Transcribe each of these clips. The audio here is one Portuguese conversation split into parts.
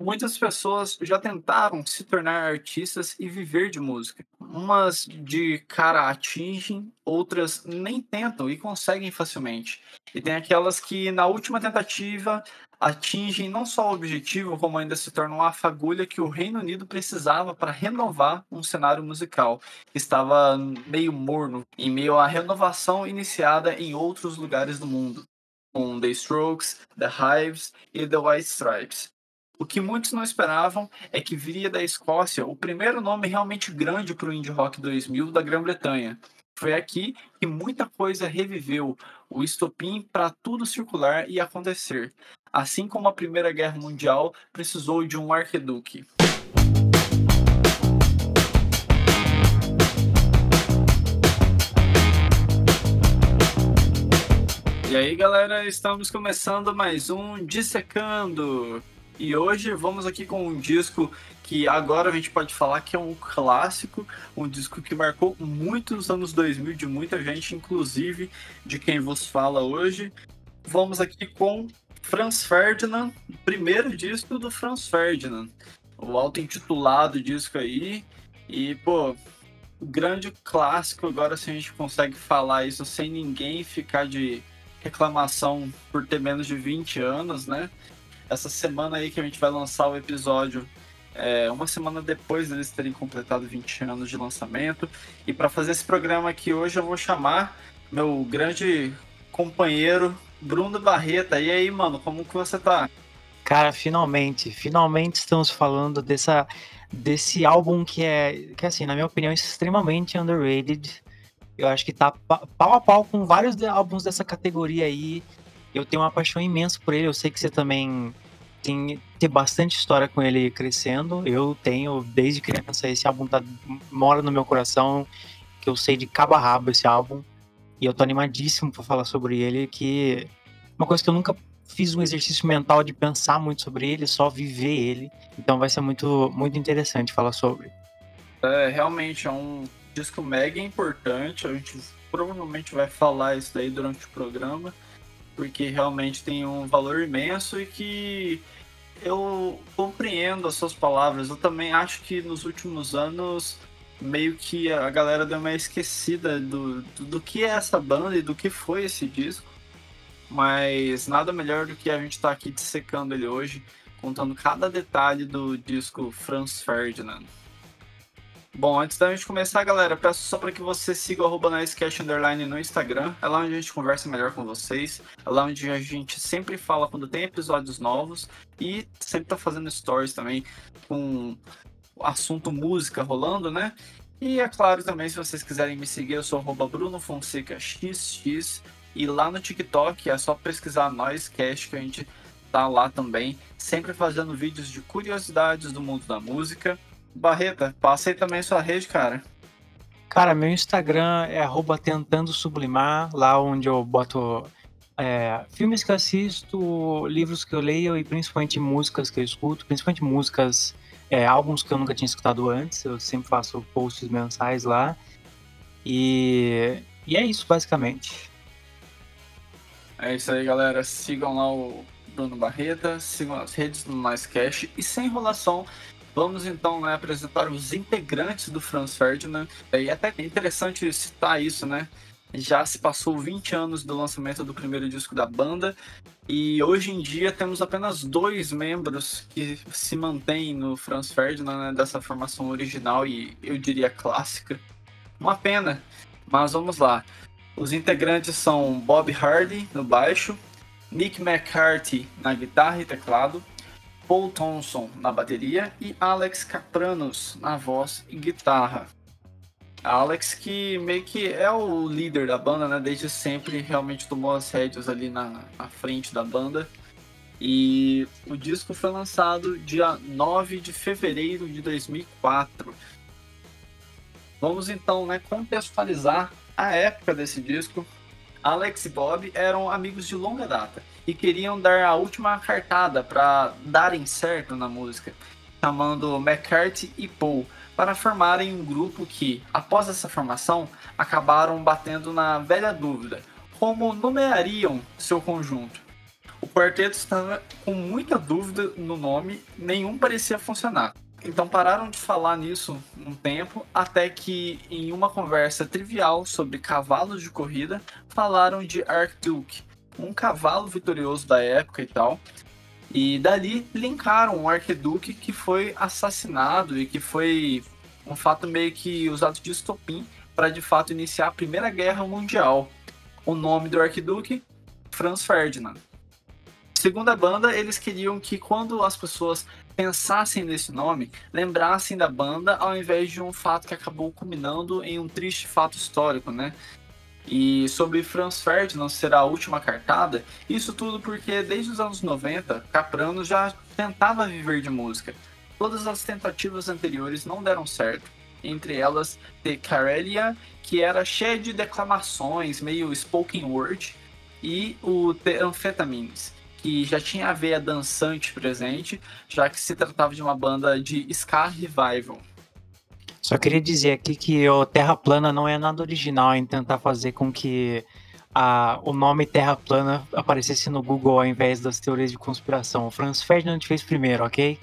Muitas pessoas já tentaram se tornar artistas e viver de música. Umas de cara atingem, outras nem tentam e conseguem facilmente. E tem aquelas que, na última tentativa, atingem não só o objetivo, como ainda se tornam a fagulha que o Reino Unido precisava para renovar um cenário musical estava meio morno, em meio à renovação iniciada em outros lugares do mundo, com The Strokes, The Hives e The White Stripes. O que muitos não esperavam é que viria da Escócia o primeiro nome realmente grande para o Indie Rock 2000 da Grã-Bretanha. Foi aqui que muita coisa reviveu, o estopim para tudo circular e acontecer, assim como a Primeira Guerra Mundial precisou de um arqueduque. E aí, galera, estamos começando mais um Dissecando. E hoje vamos aqui com um disco que agora a gente pode falar que é um clássico, um disco que marcou muitos anos 2000 de muita gente, inclusive de quem vos fala hoje. Vamos aqui com Franz Ferdinand, primeiro disco do Franz Ferdinand, o auto-intitulado disco aí. E, pô, grande clássico. Agora, se a gente consegue falar isso sem ninguém ficar de reclamação por ter menos de 20 anos, né? Essa semana aí que a gente vai lançar o episódio, é, uma semana depois deles terem completado 20 anos de lançamento. E para fazer esse programa aqui hoje, eu vou chamar meu grande companheiro Bruno Barreta. E aí, mano, como que você tá? Cara, finalmente, finalmente estamos falando dessa, desse álbum que é, que assim, na minha opinião, é extremamente underrated. Eu acho que tá pau a pau com vários álbuns dessa categoria aí eu tenho uma paixão imensa por ele. Eu sei que você também tem, tem bastante história com ele crescendo. Eu tenho, desde criança, esse álbum tá, mora no meu coração, que eu sei de cabo a rabo esse álbum. E eu tô animadíssimo para falar sobre ele, que uma coisa que eu nunca fiz um exercício mental de pensar muito sobre ele, só viver ele. Então vai ser muito, muito interessante falar sobre. É, realmente é um disco mega importante. A gente provavelmente vai falar isso daí durante o programa porque realmente tem um valor imenso e que eu compreendo as suas palavras. Eu também acho que nos últimos anos meio que a galera deu uma esquecida do, do, do, que é essa banda e do que foi esse disco. Mas nada melhor do que a gente estar tá aqui dissecando ele hoje, contando cada detalhe do disco Franz Ferdinand. Bom, antes da gente começar, galera, peço só para que você siga o arroba Underline no Instagram. É lá onde a gente conversa melhor com vocês. É lá onde a gente sempre fala quando tem episódios novos. E sempre tá fazendo stories também com assunto música rolando, né? E é claro também, se vocês quiserem me seguir, eu sou arroba Bruno Fonseca XX. E lá no TikTok é só pesquisar Noisecast que a gente tá lá também. Sempre fazendo vídeos de curiosidades do mundo da música. Barreta, passa aí também sua rede, cara. Cara, meu Instagram é tentando sublimar, lá onde eu boto é, filmes que assisto, livros que eu leio e principalmente músicas que eu escuto, principalmente músicas, é, álbuns que eu nunca tinha escutado antes. Eu sempre faço posts mensais lá. E, e é isso, basicamente. É isso aí, galera. Sigam lá o Bruno Barreta, sigam as redes do Mais Cash e sem enrolação. Vamos então né, apresentar os integrantes do Franz Ferdinand. E é até interessante citar isso, né? Já se passou 20 anos do lançamento do primeiro disco da banda e hoje em dia temos apenas dois membros que se mantêm no Franz Ferdinand, né, dessa formação original e eu diria clássica. Uma pena, mas vamos lá. Os integrantes são Bob Hardy no baixo, Nick McCarthy na guitarra e teclado, Paul Thompson na bateria e Alex Capranos na voz e guitarra. Alex que meio que é o líder da banda, né? Desde sempre realmente tomou as rédeas ali na, na frente da banda. E o disco foi lançado dia 9 de fevereiro de 2004. Vamos então né, contextualizar a época desse disco. Alex e Bob eram amigos de longa data e queriam dar a última cartada para darem certo na música, chamando McCarthy e Paul para formarem um grupo que, após essa formação, acabaram batendo na velha dúvida: como nomeariam seu conjunto? O quarteto estava com muita dúvida no nome, nenhum parecia funcionar. Então pararam de falar nisso um tempo, até que em uma conversa trivial sobre cavalos de corrida, falaram de Archduke, um cavalo vitorioso da época e tal. E dali linkaram o Arquiduque que foi assassinado e que foi um fato meio que usado de estopim para de fato iniciar a Primeira Guerra Mundial. O nome do Arquiduque, Franz Ferdinand. Segundo a banda, eles queriam que quando as pessoas pensassem nesse nome, lembrassem da banda ao invés de um fato que acabou culminando em um triste fato histórico, né? E sobre Franz Ferdinand ser a última cartada, isso tudo porque desde os anos 90, Caprano já tentava viver de música. Todas as tentativas anteriores não deram certo, entre elas The Carelia, que era cheia de declamações, meio spoken word, e o The Amphetamines, que já tinha a veia dançante presente, já que se tratava de uma banda de ska revival. Só queria dizer aqui que o Terra Plana não é nada original em tentar fazer com que a, o nome Terra Plana aparecesse no Google ao invés das teorias de conspiração. O Franz Ferdinand fez primeiro, ok?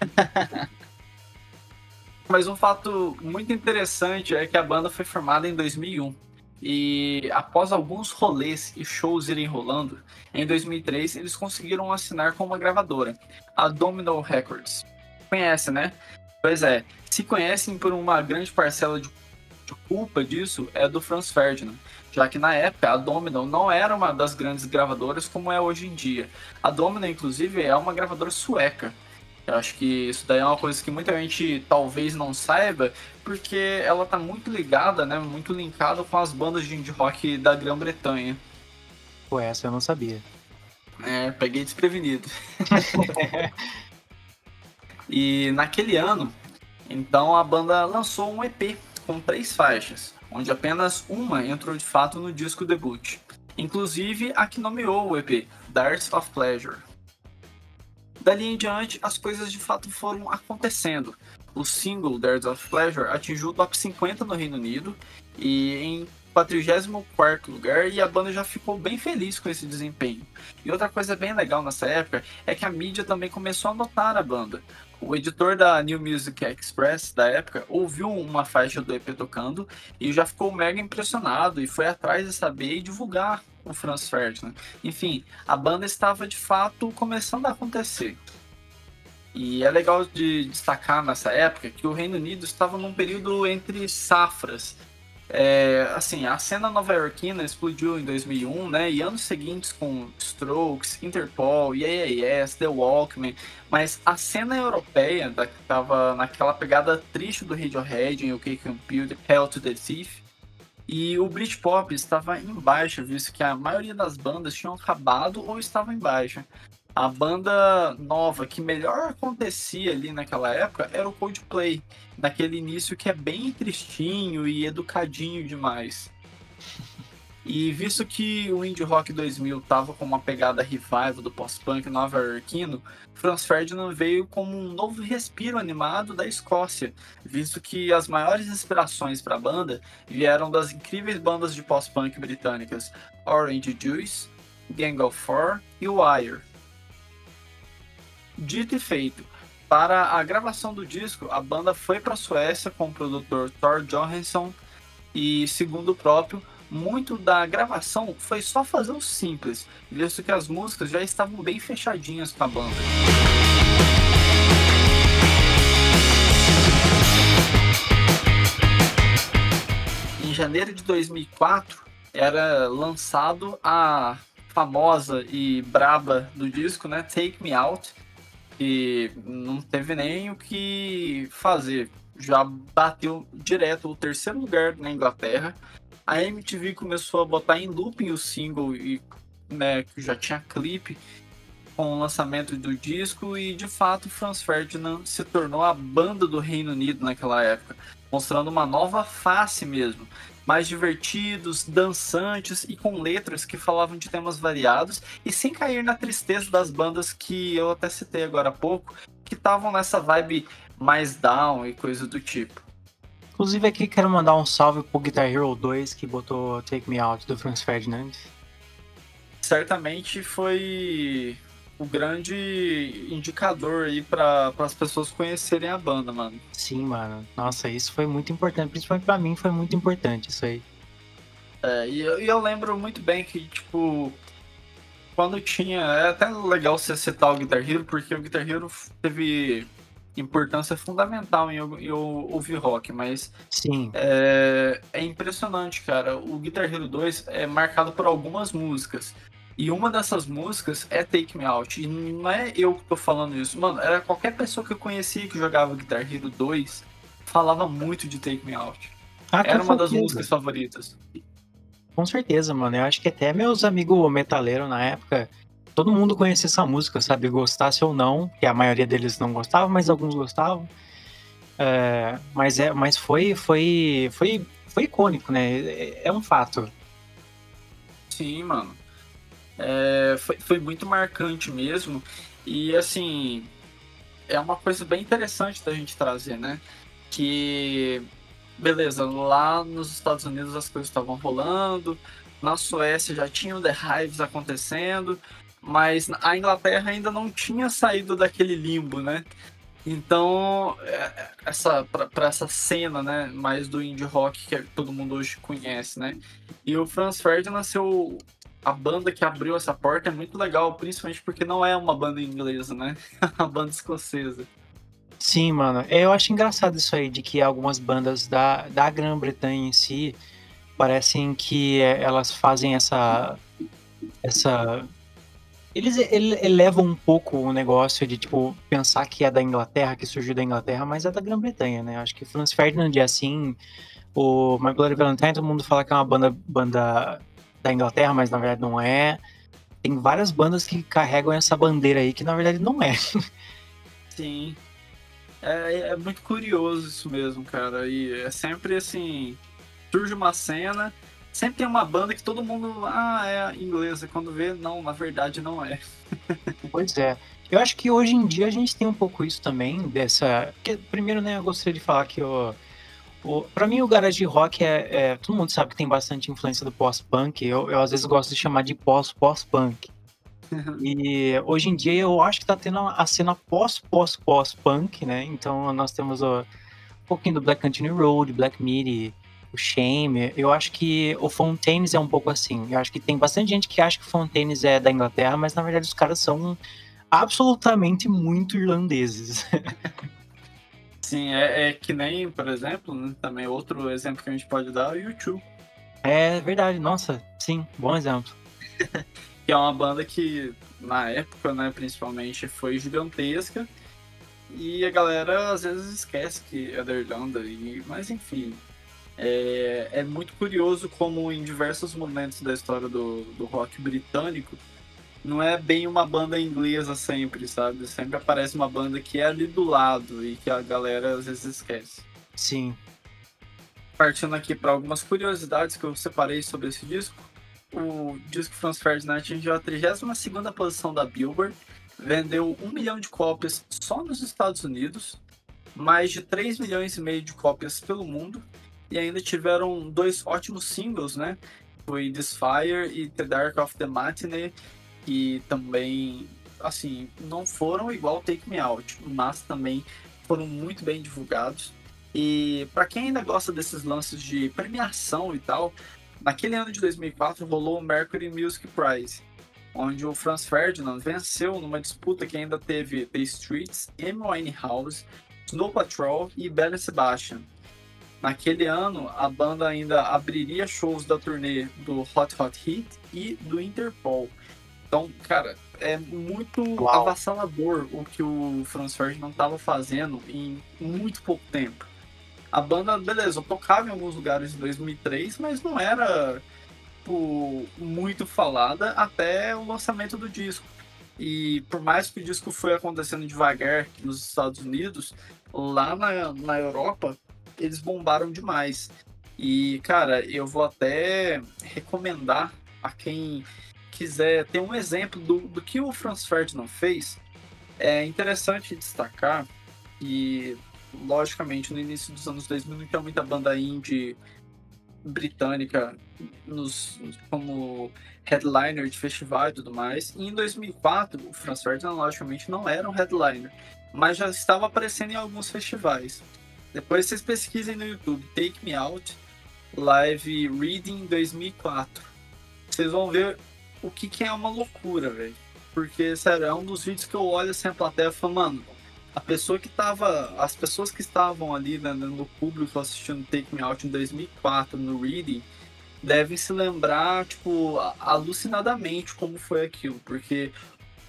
Mas um fato muito interessante é que a banda foi formada em 2001 e após alguns rolês e shows irem rolando, em 2003 eles conseguiram assinar com uma gravadora, a Domino Records. Conhece, né? Pois é, se conhecem por uma grande parcela de, de culpa disso é do Franz Ferdinand, já que na época a Domino não era uma das grandes gravadoras como é hoje em dia. A Domino, inclusive, é uma gravadora sueca eu acho que isso daí é uma coisa que muita gente talvez não saiba, porque ela tá muito ligada, né, muito linkada com as bandas de indie rock da Grã-Bretanha. Pô, essa eu não sabia. É, peguei desprevenido. e naquele ano, então a banda lançou um EP com três faixas, onde apenas uma entrou de fato no disco debut. Inclusive a que nomeou o EP, Darts of Pleasure. Dali em diante, as coisas de fato foram acontecendo. O single Darts of Pleasure atingiu o top 50 no Reino Unido e em 44 lugar e a banda já ficou bem feliz com esse desempenho. E outra coisa bem legal nessa época é que a mídia também começou a notar a banda. O editor da New Music Express da época ouviu uma faixa do EP tocando e já ficou mega impressionado e foi atrás de saber e divulgar o Franz Ferdinand. Enfim, a banda estava de fato começando a acontecer. E é legal de destacar nessa época que o Reino Unido estava num período entre safras. É, assim, a cena nova-iorquina explodiu em 2001, né? E anos seguintes com Strokes, Interpol, Yes, The Walkman. Mas a cena europeia, da, que estava naquela pegada triste do Radiohead em OK Computer, Hell to the Thief, e o Britpop estava em baixa, visto que a maioria das bandas tinham acabado ou estavam em baixa. A banda nova que melhor acontecia ali naquela época era o Coldplay, naquele início que é bem tristinho e educadinho demais. E visto que o Indie Rock 2000 tava com uma pegada revival do post-punk nova-iorquino, Franz Ferdinand veio como um novo respiro animado da Escócia, visto que as maiores inspirações para a banda vieram das incríveis bandas de post-punk britânicas Orange Juice, Gang of Four e Wire. Dito e feito, para a gravação do disco, a banda foi para a Suécia com o produtor Thor Johansson e, segundo o próprio, muito da gravação foi só fazer o simples, visto que as músicas já estavam bem fechadinhas com a banda. Em janeiro de 2004 era lançado a famosa e braba do disco, né, Take Me Out, que não teve nem o que fazer. Já bateu direto o terceiro lugar na Inglaterra. A MTV começou a botar em looping o single e né, que já tinha clipe com o lançamento do disco. E de fato Franz Ferdinand se tornou a banda do Reino Unido naquela época, mostrando uma nova face mesmo, mais divertidos, dançantes e com letras que falavam de temas variados e sem cair na tristeza das bandas que eu até citei agora há pouco, que estavam nessa vibe mais down e coisa do tipo. Inclusive aqui quero mandar um salve pro Guitar Hero 2 que botou Take Me Out do Franz Ferdinand. certamente foi o grande indicador aí para as pessoas conhecerem a banda, mano. Sim, mano. Nossa, isso foi muito importante. Principalmente para mim foi muito importante isso aí. É, e eu, e eu lembro muito bem que, tipo, quando tinha. É até legal você citar o Guitar Hero, porque o Guitar Hero teve importância fundamental em eu, eu ouvir rock, mas Sim. É, é impressionante, cara. O Guitar Hero 2 é marcado por algumas músicas. E uma dessas músicas é Take Me Out. E não é eu que tô falando isso. Mano, era qualquer pessoa que eu conhecia que jogava Guitar Hero 2 falava muito de Take Me Out. Ah, era uma das músicas favoritas. Com certeza, mano. Eu acho que até meus amigos metaleiros na época, todo mundo conhecia essa música, sabe? Gostasse ou não, que a maioria deles não gostava, mas alguns gostavam. É, mas é, mas foi, foi, foi, foi icônico, né? É, é um fato. Sim, mano. É, foi, foi muito marcante mesmo. E assim, é uma coisa bem interessante da gente trazer, né? Que, beleza, lá nos Estados Unidos as coisas estavam rolando, na Suécia já tinha o The Hives acontecendo, mas a Inglaterra ainda não tinha saído daquele limbo, né? Então, é, essa para essa cena, né, mais do indie rock que todo mundo hoje conhece, né? E o Franz Ferdinand nasceu a banda que abriu essa porta é muito legal, principalmente porque não é uma banda inglesa, né? É uma banda escocesa. Sim, mano. Eu acho engraçado isso aí, de que algumas bandas da, da Grã-Bretanha em si parecem que é, elas fazem essa. essa. Eles ele- elevam um pouco o negócio de, tipo, pensar que é da Inglaterra, que surgiu da Inglaterra, mas é da Grã-Bretanha, né? Acho que Franz Ferdinand é assim. O My Bloody Valentine, todo mundo fala que é uma banda, banda da Inglaterra, mas na verdade não é. Tem várias bandas que carregam essa bandeira aí, que na verdade não é. Sim. É, é muito curioso isso mesmo, cara. E é sempre assim. Surge uma cena, sempre tem uma banda que todo mundo. Ah, é inglesa. Quando vê, não, na verdade não é. Pois é. Eu acho que hoje em dia a gente tem um pouco isso também, dessa. Porque, primeiro, né, eu gostaria de falar que o pra mim, o garage rock é, é- Todo mundo sabe que tem bastante influência do pós-punk. Eu, eu, às vezes, gosto de chamar de pós-pós-punk. E hoje em dia eu acho que tá tendo a cena pós-pós-pós-punk, né? Então nós temos ó, um pouquinho do Black Country Road, Black Midi, o Shame. Eu acho que o Fontaines é um pouco assim. Eu acho que tem bastante gente que acha que o Fontaines é da Inglaterra, mas na verdade os caras são absolutamente muito irlandeses. Sim, é, é que nem, por exemplo, né, também outro exemplo que a gente pode dar é o YouTube. É verdade, nossa, sim, bom exemplo. que é uma banda que na época, né, principalmente foi gigantesca e a galera às vezes esquece que é da Irlanda e mas enfim é, é muito curioso como em diversos momentos da história do, do rock britânico não é bem uma banda inglesa sempre, sabe? Sempre aparece uma banda que é ali do lado e que a galera às vezes esquece. Sim, Partindo aqui para algumas curiosidades que eu separei sobre esse disco. O disco Franz Ferdinand atingiu a 32ª posição da Billboard, vendeu 1 milhão de cópias só nos Estados Unidos, mais de 3 milhões e meio de cópias pelo mundo, e ainda tiveram dois ótimos singles, né? Foi This Fire e The Dark of the Matinee, que também, assim, não foram igual Take Me Out, mas também foram muito bem divulgados. E para quem ainda gosta desses lances de premiação e tal, naquele ano de 2004 rolou o Mercury Music Prize, onde o Franz Ferdinand venceu numa disputa que ainda teve The Streets, Amy Winehouse, Snow Patrol e Belle Sebastian. Naquele ano, a banda ainda abriria shows da turnê do Hot Hot Heat e do Interpol. Então, cara, é muito Uau. avassalador o que o Franz Ferdinand estava fazendo em muito pouco tempo. A banda, beleza, tocava em alguns lugares em 2003, mas não era tipo, muito falada até o lançamento do disco. E por mais que o disco foi acontecendo devagar nos Estados Unidos, lá na, na Europa eles bombaram demais. E, cara, eu vou até recomendar a quem quiser ter um exemplo do, do que o Franz Ferdinand fez. É interessante destacar que, logicamente, no início dos anos 2000 não tinha muita banda indie britânica nos, como headliner de festival e tudo mais. E em 2004, o Franz Ferdinand, logicamente, não era um headliner, mas já estava aparecendo em alguns festivais. Depois vocês pesquisem no YouTube, Take Me Out, Live Reading 2004. Vocês vão ver o que, que é uma loucura, velho. Porque, sério, é um dos vídeos que eu olho assim a plateia e falo, mano, a pessoa que tava. As pessoas que estavam ali né, no público assistindo Take Me Out em 2004 no Reading devem se lembrar, tipo, alucinadamente como foi aquilo, porque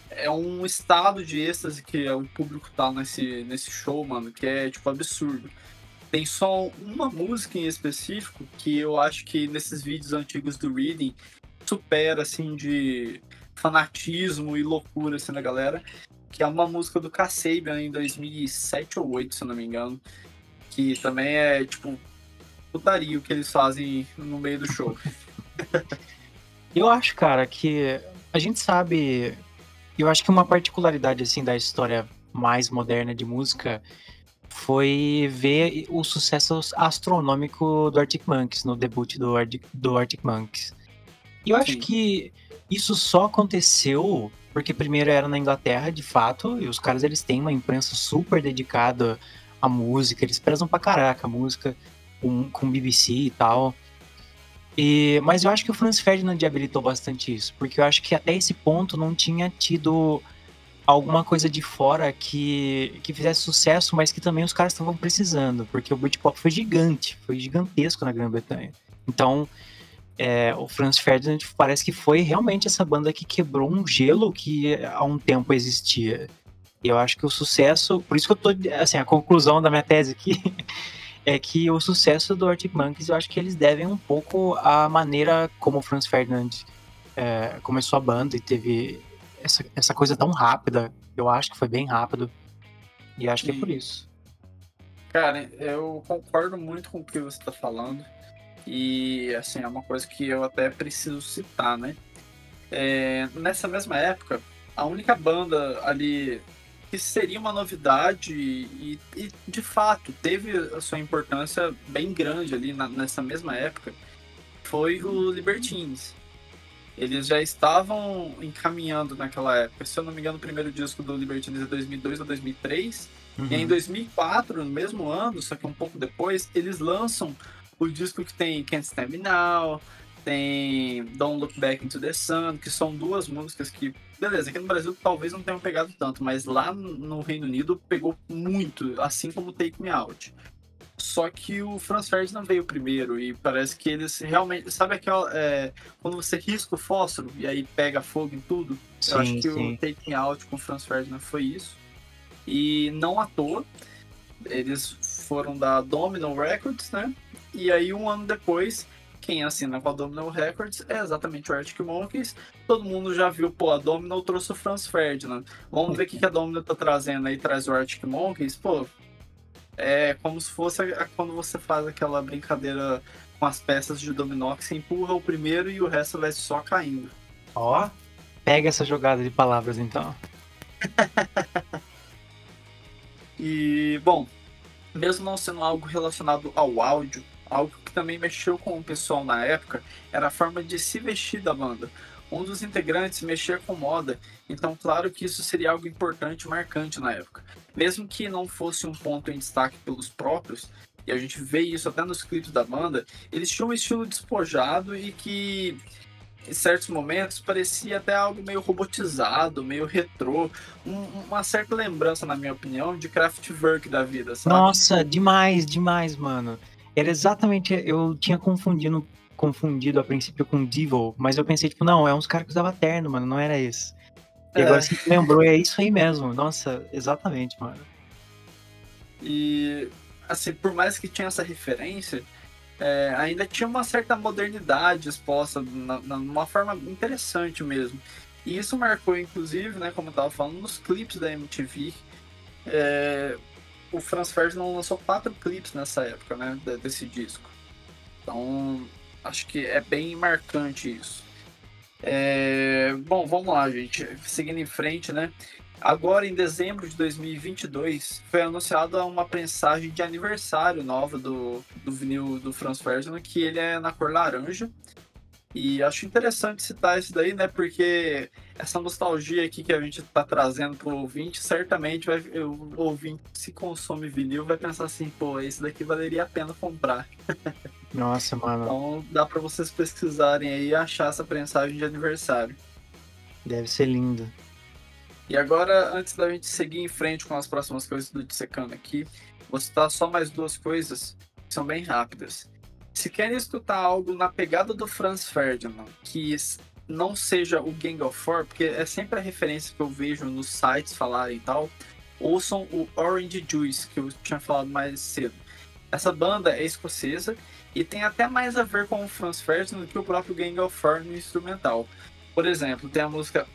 é um estado de êxtase que o público tá nesse, nesse show, mano, que é, tipo, absurdo. Tem só uma música em específico que eu acho que nesses vídeos antigos do Reading supera, assim, de fanatismo e loucura, assim, da galera, que é uma música do Kasabian em 2007 ou 2008, se eu não me engano, que também é, tipo, putaria o que eles fazem no meio do show. eu acho, cara, que a gente sabe. Eu acho que uma particularidade assim da história mais moderna de música foi ver o sucesso astronômico do Arctic Monkeys no debut do Arctic, do Arctic Monkeys. E eu Sim. acho que isso só aconteceu porque primeiro era na Inglaterra, de fato, e os caras eles têm uma imprensa super dedicada à música, eles prezam pra caraca a música com, com BBC e tal. E, mas eu acho que o Franz Ferdinand habilitou bastante isso, porque eu acho que até esse ponto não tinha tido alguma coisa de fora que, que fizesse sucesso, mas que também os caras estavam precisando, porque o Britpop foi gigante, foi gigantesco na Grã-Bretanha. Então, é, o Franz Ferdinand parece que foi realmente essa banda que quebrou um gelo que há um tempo existia. E eu acho que o sucesso, por isso que eu tô, assim, a conclusão da minha tese aqui é que o sucesso do Arctic Monkeys eu acho que eles devem um pouco à maneira como o Franz Ferdinand é, começou a banda e teve essa, essa coisa tão rápida. Eu acho que foi bem rápido. E acho que é por isso. Cara, eu concordo muito com o que você está falando. E assim, é uma coisa que eu até preciso citar, né? É, nessa mesma época, a única banda ali que seria uma novidade e, e, de fato teve a sua importância bem grande ali na, nessa mesma época foi o Libertines. Eles já estavam encaminhando naquela época. Se eu não me engano, o primeiro disco do Libertines é 2002 ou 2003. Uhum. E em 2004, no mesmo ano, só que um pouco depois, eles lançam o disco que tem Can't Stand Me Now, tem Don't Look Back into the Sun, que são duas músicas que, beleza, aqui no Brasil talvez não tenham pegado tanto, mas lá no Reino Unido pegou muito, assim como Take Me Out. Só que o Franz Ferdinand veio primeiro e parece que eles realmente. Sabe aquela. É, quando você risca o fósforo e aí pega fogo em tudo? Sim, eu acho que sim. o Take Me Out com o Franz Ferdinand foi isso. E não à toa, eles foram da Domino Records, né? E aí, um ano depois, quem assina com a Domino Records é exatamente o Arctic Monkeys. Todo mundo já viu, pô, a Domino trouxe o Franz Ferdinand. Vamos ver o que a Domino tá trazendo aí, traz o Arctic Monkeys. Pô, é como se fosse quando você faz aquela brincadeira com as peças de dominó que você empurra o primeiro e o resto vai só caindo. Ó, pega essa jogada de palavras então. e, bom, mesmo não sendo algo relacionado ao áudio, Algo que também mexeu com o pessoal na época era a forma de se vestir da banda. Um dos integrantes mexia com moda, então claro que isso seria algo importante e marcante na época. Mesmo que não fosse um ponto em destaque pelos próprios, e a gente vê isso até nos clipes da banda, eles tinham um estilo despojado e que em certos momentos parecia até algo meio robotizado, meio retrô, um, uma certa lembrança, na minha opinião, de Kraftwerk da vida, sabe? Nossa, demais, demais, mano. Era exatamente. Eu tinha confundido, confundido a princípio com Devil, mas eu pensei, tipo, não, é uns caras que usavam terno, mano, não era esse. E é. agora você lembrou, é isso aí mesmo. Nossa, exatamente, mano. E, assim, por mais que tinha essa referência, é, ainda tinha uma certa modernidade exposta na, na, numa forma interessante mesmo. E isso marcou, inclusive, né, como eu tava falando, nos clipes da MTV. É, o Franz Ferdinand lançou quatro clipes nessa época, né, desse disco. Então, acho que é bem marcante isso. É... Bom, vamos lá, gente. Seguindo em frente, né? Agora, em dezembro de 2022, foi anunciada uma prensagem de aniversário nova do, do vinil do Franz Ferdinand, que ele é na cor laranja. E acho interessante citar isso daí, né? Porque essa nostalgia aqui que a gente está trazendo para o ouvinte, certamente vai, o ouvinte se consome vinil vai pensar assim, pô, esse daqui valeria a pena comprar. Nossa, mano. Então dá para vocês pesquisarem aí e achar essa prensagem de aniversário. Deve ser lindo. E agora, antes da gente seguir em frente com as próximas coisas do Dissecando aqui, vou citar só mais duas coisas que são bem rápidas. Se querem escutar algo na pegada do Franz Ferdinand, que não seja o Gang of Four, porque é sempre a referência que eu vejo nos sites falarem e tal, ouçam o Orange Juice, que eu tinha falado mais cedo. Essa banda é escocesa e tem até mais a ver com o Franz Ferdinand do que o próprio Gang of Four no instrumental. Por exemplo, tem a música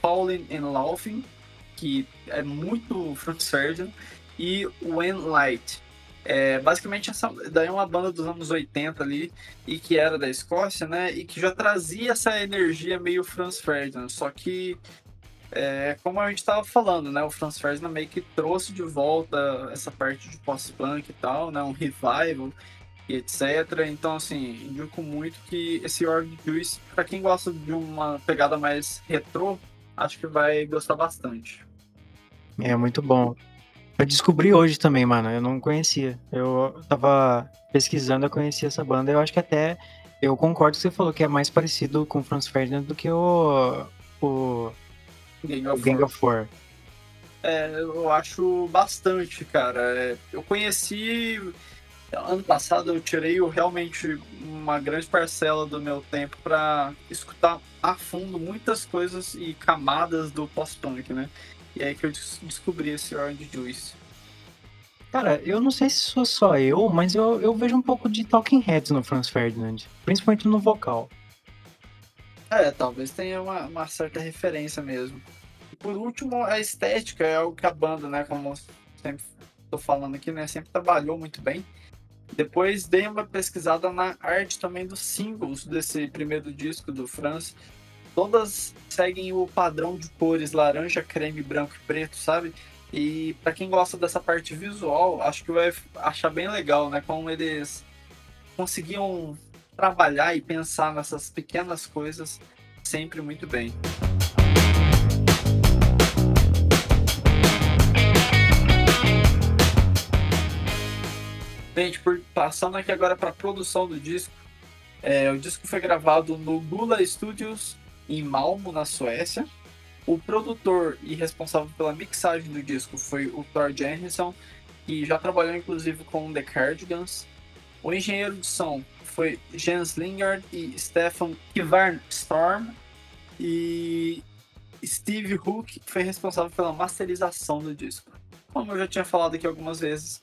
Falling and Laughing, que é muito Franz Ferdinand, e When Light. É, basicamente, essa daí é uma banda dos anos 80 ali, e que era da Escócia, né? E que já trazia essa energia meio Franz Ferdinand, só que é, como a gente estava falando, né? O Franz Ferdinand meio que trouxe de volta essa parte de post-punk e tal, né? Um revival e etc. Então, assim, indico muito que esse Org Juice, para quem gosta de uma pegada mais retrô, acho que vai gostar bastante. É muito bom. Eu descobri hoje também, mano. Eu não conhecia. Eu tava pesquisando, eu conheci essa banda. Eu acho que até eu concordo que você falou que é mais parecido com o Franz Ferdinand do que o, o Gang of, Gang of Four. É, eu acho bastante, cara. É, eu conheci ano passado eu tirei realmente uma grande parcela do meu tempo para escutar a fundo muitas coisas e camadas do post-punk, né? E aí que eu descobri esse Orange Juice. Cara, eu não sei se sou só eu, mas eu, eu vejo um pouco de Talking Heads no Franz Ferdinand, principalmente no vocal. É, talvez tenha uma, uma certa referência mesmo. E por último, a estética é algo que a banda, né, como sempre tô falando aqui, né, sempre trabalhou muito bem. Depois dei uma pesquisada na arte também dos singles desse primeiro disco do Franz. Todas seguem o padrão de cores laranja, creme, branco e preto, sabe? E para quem gosta dessa parte visual, acho que vai achar bem legal, né? Como eles conseguiam trabalhar e pensar nessas pequenas coisas sempre muito bem. Gente, por, passando aqui agora para a produção do disco, é, o disco foi gravado no Gula Studios em Malmo, na Suécia. O produtor e responsável pela mixagem do disco foi o Thor Jensen, que já trabalhou inclusive com The Cardigans. O engenheiro de som foi Jens Lingard e Stefan Storm E Steve Hook foi responsável pela masterização do disco. Como eu já tinha falado aqui algumas vezes,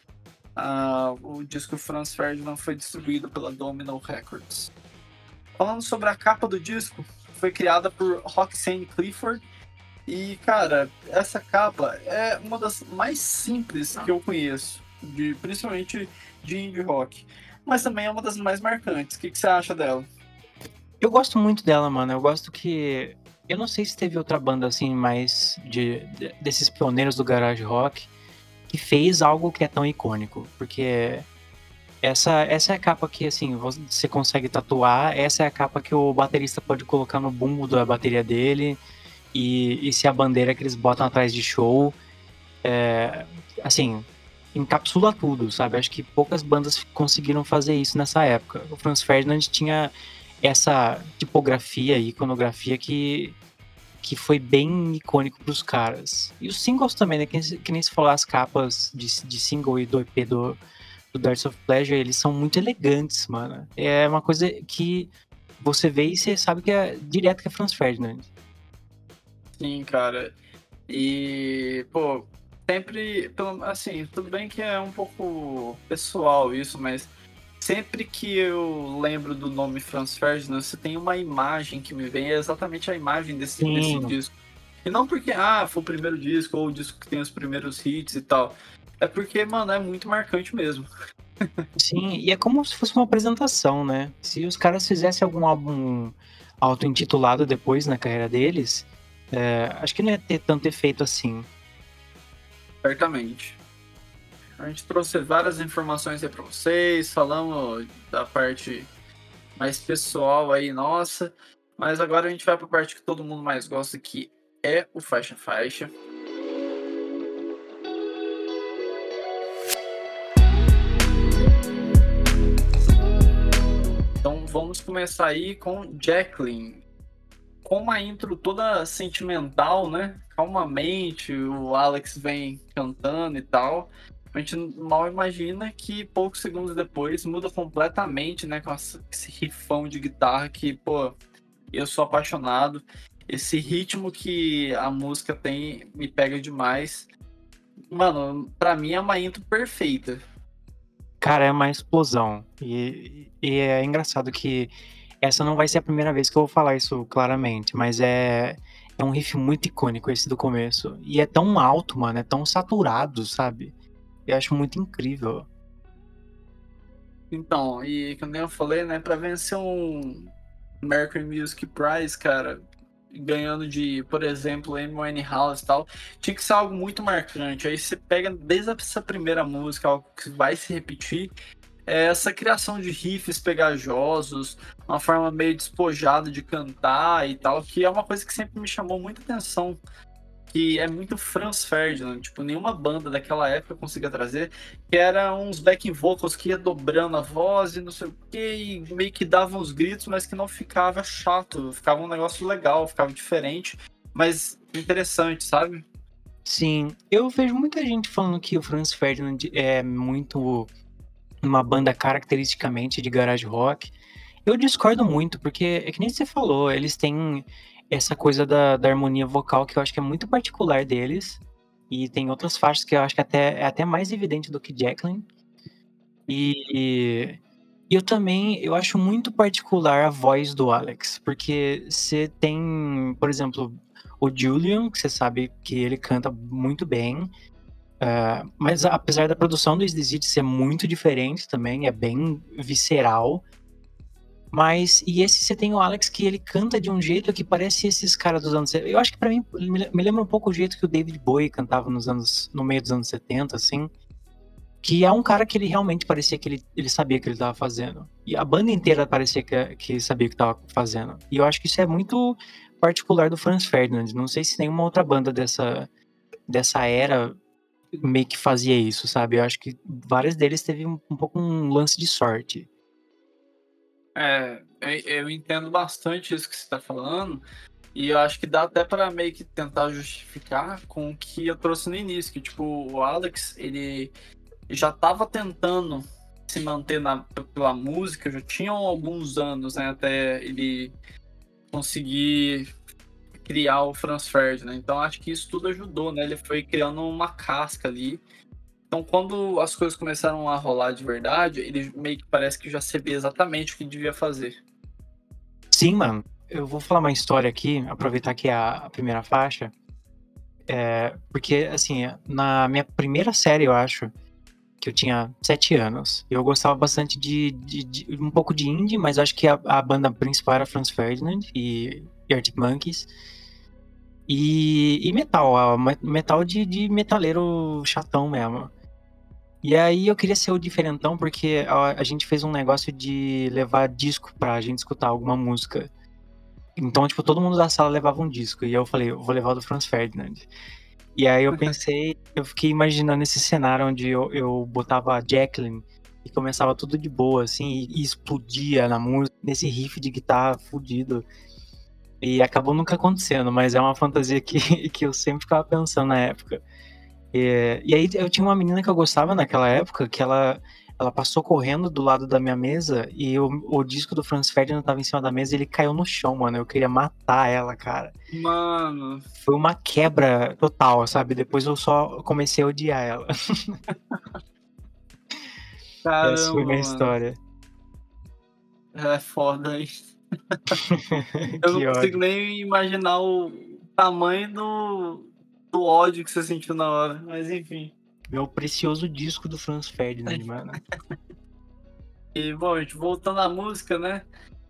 Uh, o disco Franz Ferdinand foi distribuído pela Domino Records. Falando sobre a capa do disco, foi criada por Roxane Clifford. E, cara, essa capa é uma das mais simples que eu conheço, de, principalmente de indie rock. Mas também é uma das mais marcantes. O que, que você acha dela? Eu gosto muito dela, mano. Eu gosto que. Eu não sei se teve outra banda assim, mais de, de desses pioneiros do garage rock que fez algo que é tão icônico, porque essa, essa é a capa que assim você consegue tatuar, essa é a capa que o baterista pode colocar no bumbo da bateria dele e, e se a bandeira que eles botam atrás de show, é, assim encapsula tudo, sabe? Acho que poucas bandas conseguiram fazer isso nessa época. O Franz Ferdinand tinha essa tipografia e iconografia que que foi bem icônico pros caras. E os singles também, né? Que, que nem se falou, as capas de, de single e do EP do, do Darts of Pleasure, eles são muito elegantes, mano. É uma coisa que você vê e você sabe que é direto que é Franz Ferdinand. Sim, cara. E, pô, sempre, assim, tudo bem que é um pouco pessoal isso, mas sempre que eu lembro do nome Franz Ferdinand, você tem uma imagem que me vem, é exatamente a imagem desse, desse disco. E não porque, ah, foi o primeiro disco, ou o disco que tem os primeiros hits e tal. É porque, mano, é muito marcante mesmo. Sim, e é como se fosse uma apresentação, né? Se os caras fizessem algum álbum auto-intitulado depois na carreira deles, é, acho que não ia ter tanto efeito assim. Certamente. A gente trouxe várias informações aí para vocês, falamos da parte mais pessoal aí nossa, mas agora a gente vai para a parte que todo mundo mais gosta, que é o faixa faixa. Vamos começar aí com Jacqueline. Com uma intro toda sentimental, né? Calmamente, o Alex vem cantando e tal a gente mal imagina que poucos segundos depois muda completamente, né? Com esse rifão de guitarra que, pô, eu sou apaixonado. Esse ritmo que a música tem me pega demais. Mano, pra mim é uma intro perfeita. Cara, é uma explosão. E, e é engraçado que essa não vai ser a primeira vez que eu vou falar isso claramente, mas é, é um riff muito icônico esse do começo. E é tão alto, mano, é tão saturado, sabe? Eu acho muito incrível. Então, e como eu falei, né, para vencer um Mercury Music Prize, cara, ganhando de, por exemplo, Amy House e tal, tinha que ser algo muito marcante. Aí você pega desde essa primeira música, algo que vai se repetir, é essa criação de riffs pegajosos, uma forma meio despojada de cantar e tal, que é uma coisa que sempre me chamou muita atenção que é muito Franz Ferdinand, tipo, nenhuma banda daquela época conseguia trazer, que era uns back vocals que ia dobrando a voz e não sei o que, meio que davam os gritos, mas que não ficava chato, ficava um negócio legal, ficava diferente, mas interessante, sabe? Sim, eu vejo muita gente falando que o Franz Ferdinand é muito uma banda caracteristicamente de garage rock. Eu discordo muito, porque é que nem você falou, eles têm essa coisa da, da harmonia vocal que eu acho que é muito particular deles. E tem outras faixas que eu acho que até, é até mais evidente do que Jacqueline. E, e eu também eu acho muito particular a voz do Alex, porque você tem, por exemplo, o Julian, que você sabe que ele canta muito bem, uh, mas apesar da produção do Exit ser muito diferente também, é bem visceral. Mas, e esse você tem o Alex que ele canta de um jeito que parece esses caras dos anos. Eu acho que para mim me lembra um pouco o jeito que o David Bowie cantava nos anos, no meio dos anos 70, assim. Que é um cara que ele realmente parecia que ele, ele sabia que ele estava fazendo. E a banda inteira parecia que, que sabia que estava fazendo. E eu acho que isso é muito particular do Franz Ferdinand. Não sei se nenhuma outra banda dessa, dessa era meio que fazia isso, sabe? Eu acho que várias deles teve um, um pouco um lance de sorte. É, eu entendo bastante isso que você está falando, e eu acho que dá até para meio que tentar justificar com o que eu trouxe no início, que tipo, o Alex, ele já estava tentando se manter na, pela música, já tinham alguns anos, né, até ele conseguir criar o Franz Ferdinand, então acho que isso tudo ajudou, né, ele foi criando uma casca ali, então, quando as coisas começaram a rolar de verdade, ele meio que parece que já sabia exatamente o que devia fazer. Sim, mano. Eu vou falar uma história aqui, aproveitar que é a primeira faixa. É, porque, assim, na minha primeira série, eu acho, que eu tinha sete anos, eu gostava bastante de, de, de um pouco de indie, mas acho que a, a, banda principal era Franz Ferdinand e, e Arctic Monkeys. E, e metal, metal de, de metaleiro chatão mesmo. E aí eu queria ser o diferentão porque a, a, gente fez um negócio de levar disco pra gente escutar alguma música. Então, tipo, todo mundo da sala levava um disco. E eu falei, eu vou levar o do Franz Ferdinand. E aí eu pensei, eu fiquei imaginando esse cenário onde eu, eu botava a Jacqueline e começava tudo de boa, assim, e, e explodia na música, nesse riff de guitarra fudido. E acabou nunca acontecendo, mas é uma fantasia que, que eu sempre ficava pensando na época. E, e aí eu tinha uma menina que eu gostava naquela época, que ela, ela passou correndo do lado da minha mesa e o, o disco do Franz Ferdinand tava em cima da mesa e ele caiu no chão, mano. Eu queria matar ela, cara. Mano. Foi uma quebra total, sabe? Depois eu só comecei a odiar ela. Caramba, Essa foi minha mano. história. É foda isso. eu não consigo nem imaginar o tamanho do, do ódio que você sentiu na hora, mas enfim. Meu precioso disco do Franz Ferdinand, mano. E, bom, gente, voltando à música, né?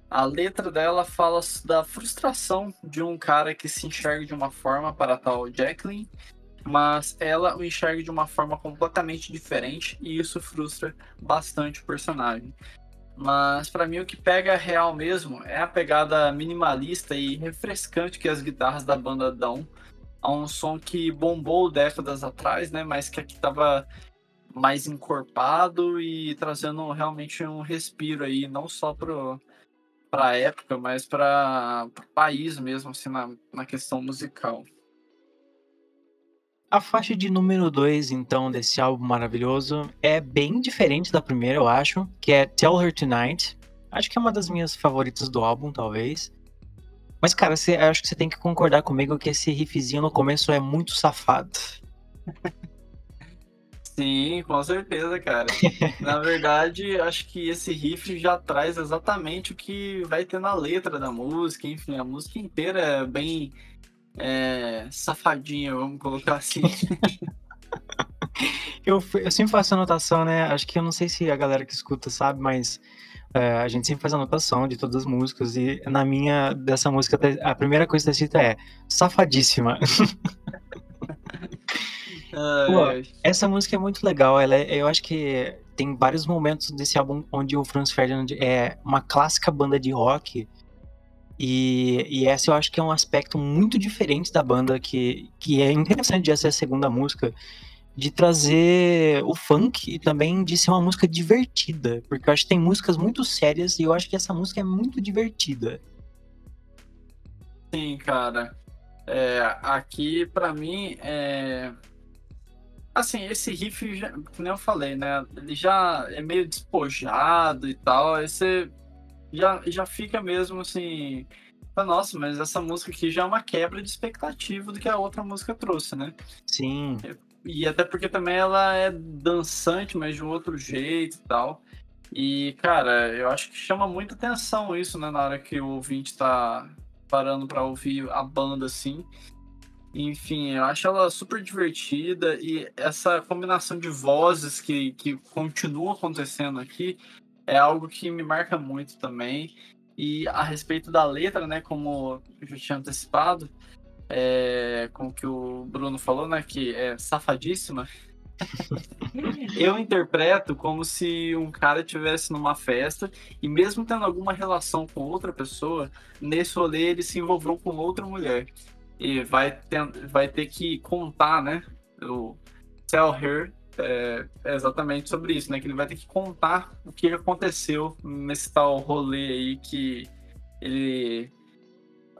A letra dela fala da frustração de um cara que se enxerga de uma forma para tal Jacqueline, mas ela o enxerga de uma forma completamente diferente e isso frustra bastante o personagem. Mas para mim o que pega real mesmo é a pegada minimalista e refrescante que as guitarras da banda dão a um som que bombou décadas atrás, né? Mas que aqui tava mais encorpado e trazendo realmente um respiro aí, não só pro para a época, mas para o país mesmo, assim, na, na questão musical. A faixa de número 2, então, desse álbum maravilhoso é bem diferente da primeira, eu acho, que é Tell Her Tonight. Acho que é uma das minhas favoritas do álbum, talvez. Mas, cara, você, acho que você tem que concordar comigo que esse riffzinho no começo é muito safado. Sim, com certeza, cara. Na verdade, acho que esse riff já traz exatamente o que vai ter na letra da música. Enfim, a música inteira é bem é, safadinha, vamos colocar assim. eu, eu sempre faço anotação, né? Acho que eu não sei se a galera que escuta sabe, mas é, a gente sempre faz anotação de todas as músicas. E na minha, dessa música, a primeira coisa que está escrita é safadíssima. Pô, essa música é muito legal. Ela é, eu acho que tem vários momentos desse álbum onde o Franz Ferdinand é uma clássica banda de rock e, e essa eu acho que é um aspecto muito diferente da banda, que, que é interessante de essa segunda música, de trazer o funk e também de ser uma música divertida, porque eu acho que tem músicas muito sérias e eu acho que essa música é muito divertida. Sim, cara. É, aqui, para mim, é... Assim, esse riff, já, como eu falei, né? Ele já é meio despojado e tal. Aí você já, já fica mesmo assim. Nossa, mas essa música aqui já é uma quebra de expectativa do que a outra música trouxe, né? Sim. E até porque também ela é dançante, mas de um outro jeito e tal. E, cara, eu acho que chama muita atenção isso, né? Na hora que o ouvinte tá parando para ouvir a banda assim. Enfim, eu acho ela super divertida e essa combinação de vozes que, que continua acontecendo aqui é algo que me marca muito também. E a respeito da letra, né, como eu já tinha antecipado, é, com o que o Bruno falou, né, que é safadíssima. eu interpreto como se um cara estivesse numa festa e mesmo tendo alguma relação com outra pessoa, nesse rolê ele se envolveu com outra mulher e vai ter, vai ter que contar, né, o tell her é, é, exatamente sobre isso, né? Que ele vai ter que contar o que aconteceu nesse tal rolê aí que ele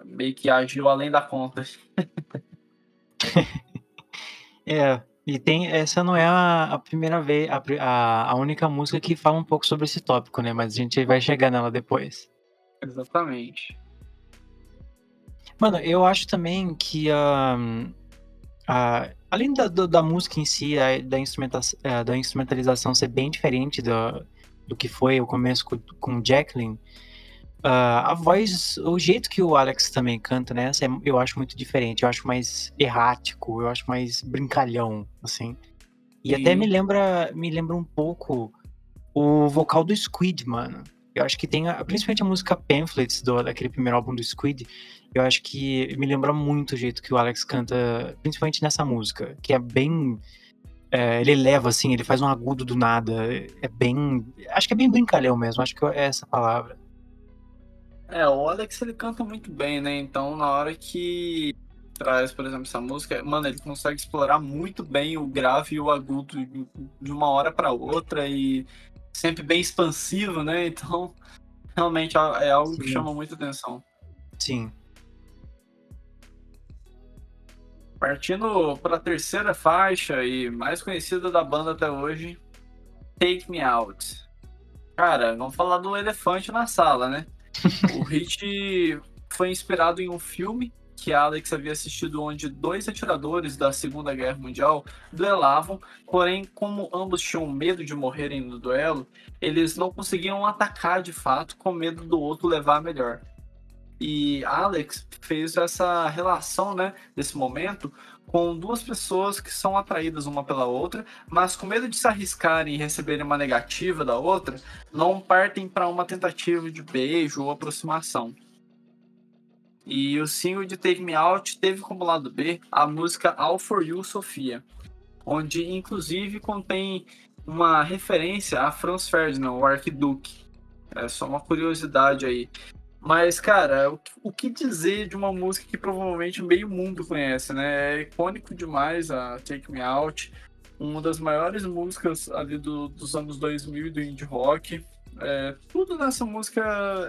meio que agiu além da conta. é, e tem essa não é a, a primeira vez, a, a, única música que fala um pouco sobre esse tópico, né? Mas a gente vai chegar nela depois. Exatamente. Mano, eu acho também que um, a além da, da, da, música em si, da, instrumenta, é, da instrumentalização ser bem diferente do, do que foi o começo com, com Jacqueline, a voz, o jeito que o Alex também canta nessa, né, eu acho muito diferente. Eu acho mais errático, eu acho mais brincalhão, assim. E, e... até me lembra, me lembra um pouco o vocal do Squid, mano. Eu acho que tem, principalmente a música Pamphlets, do, daquele primeiro álbum do Squid, eu acho que me lembra muito o jeito que o Alex canta, principalmente nessa música, que é bem. É, ele leva assim, ele faz um agudo do nada. É bem. Acho que é bem brincalhão mesmo, acho que é essa palavra. É, o Alex ele canta muito bem, né? Então na hora que traz, por exemplo, essa música, mano, ele consegue explorar muito bem o grave e o agudo de uma hora para outra e sempre bem expansivo, né? Então realmente é algo Sim. que chama muita atenção. Sim. Partindo para a terceira faixa e mais conhecida da banda até hoje, Take Me Out. Cara, vamos falar do elefante na sala, né? O hit foi inspirado em um filme que Alex havia assistido onde dois atiradores da Segunda Guerra Mundial duelavam, porém, como ambos tinham medo de morrerem no duelo, eles não conseguiam atacar de fato com medo do outro levar melhor. E Alex fez essa relação, né, desse momento, com duas pessoas que são atraídas uma pela outra, mas com medo de se arriscarem e receberem uma negativa da outra, não partem para uma tentativa de beijo ou aproximação. E o single de Take Me Out teve como lado B a música All For You Sofia, onde inclusive contém uma referência a Franz Ferdinand, o arquiduque. É só uma curiosidade aí. Mas, cara, o, o, que dizer de uma música que provavelmente meio mundo conhece, né? É icônico demais a Take Me Out, uma das maiores músicas ali do, dos anos 2000 do indie rock. É, tudo nessa música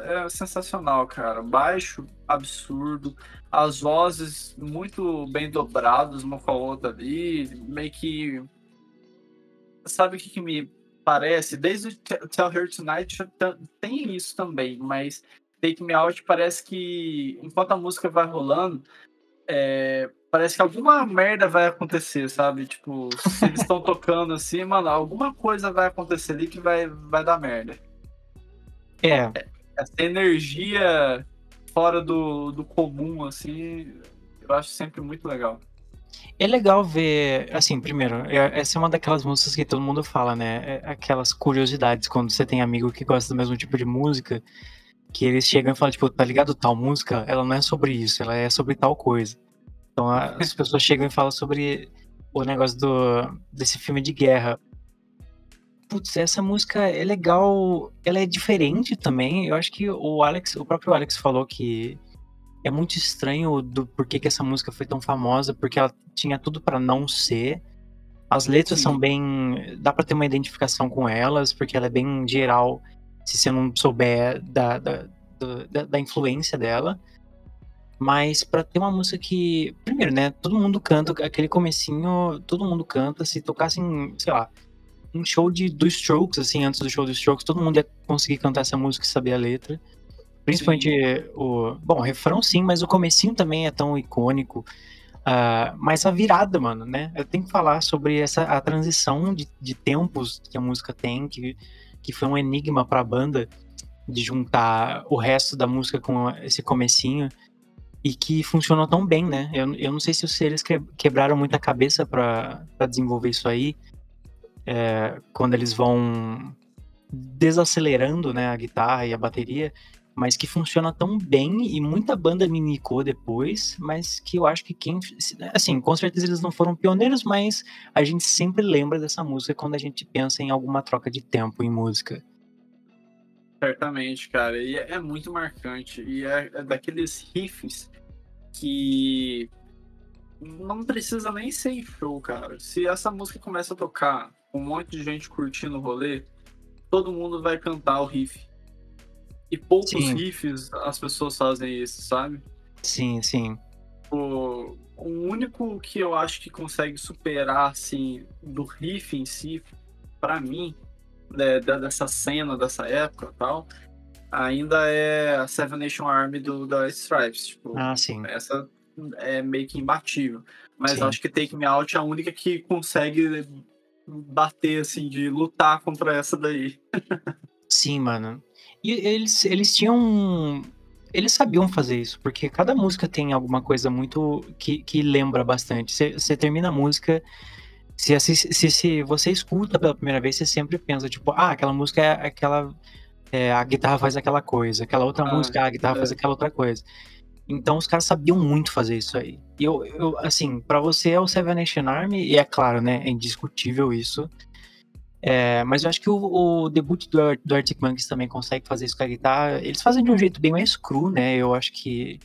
é sensacional, cara. Baixo, absurdo, as vozes muito bem dobradas uma com a outra ali, meio que. Sabe o que, que me parece? Desde Tell Her Tonight tem isso também, mas Take Me Out parece que enquanto a música vai rolando, é, parece que alguma merda vai acontecer, sabe? Tipo, se eles estão tocando assim, mano, alguma coisa vai acontecer ali que vai, vai dar merda. É. Essa energia fora do, do comum, assim, eu acho sempre muito legal. É legal ver, assim, primeiro, é, essa é uma daquelas músicas que todo mundo fala, né? É aquelas curiosidades quando você tem amigo que gosta do mesmo tipo de música, que eles chegam e falam, tipo, tá ligado tal música? Ela não é sobre isso, ela é sobre tal coisa. Então as pessoas chegam e falam sobre o negócio do, desse filme de guerra putz, essa música é legal, ela é diferente também. Eu acho que o Alex, o próprio Alex falou que é muito estranho do porquê que essa música foi tão famosa, porque ela tinha tudo para não ser. As letras Sim. são bem, dá para ter uma identificação com elas, porque ela é bem geral, se você não souber da, da, da, da influência dela. Mas para ter uma música que, primeiro, né, todo mundo canta, aquele comecinho, todo mundo canta, se tocassem, sei lá, um show de, do Strokes, assim, antes do show do Strokes, todo mundo ia conseguir cantar essa música e saber a letra. Principalmente sim. o. Bom, o refrão sim, mas o comecinho também é tão icônico. Uh, mas a virada, mano, né? Eu tenho que falar sobre essa a transição de, de tempos que a música tem, que, que foi um enigma pra banda de juntar o resto da música com esse comecinho e que funcionou tão bem, né? Eu, eu não sei se os seres quebraram muita cabeça para desenvolver isso aí, é, quando eles vão desacelerando né, a guitarra e a bateria, mas que funciona tão bem e muita banda me indicou depois, mas que eu acho que quem. Assim, com certeza eles não foram pioneiros, mas a gente sempre lembra dessa música quando a gente pensa em alguma troca de tempo em música. Certamente, cara, e é, é muito marcante. E é, é daqueles riffs que não precisa nem ser em show, cara. Se essa música começa a tocar um monte de gente curtindo o rolê, todo mundo vai cantar o riff. E poucos sim. riffs as pessoas fazem isso, sabe? Sim, sim. O, o único que eu acho que consegue superar, assim, do riff em si, para mim, né, dessa cena, dessa época tal, ainda é a Seven Nation Army do, da Stripes. Tipo, ah, sim. Essa é meio que imbatível. Mas acho que Take Me Out é a única que consegue bater, assim, de lutar contra essa daí. Sim, mano. E eles, eles tinham. Eles sabiam fazer isso, porque cada música tem alguma coisa muito. que, que lembra bastante. Você termina a música. Se, se, se, você escuta pela primeira vez, você sempre pensa, tipo, ah, aquela música é aquela. É, a guitarra faz aquela coisa, aquela outra ah, música, a guitarra é. faz aquela outra coisa. Então os caras sabiam muito fazer isso aí. E eu, eu assim, para você é o Seven Nation Army, e é claro, né? É indiscutível isso. É, mas eu acho que o, o debut do, do Arctic Monkeys também consegue fazer isso com a guitarra. Eles fazem de um jeito bem mais cru, né? Eu acho que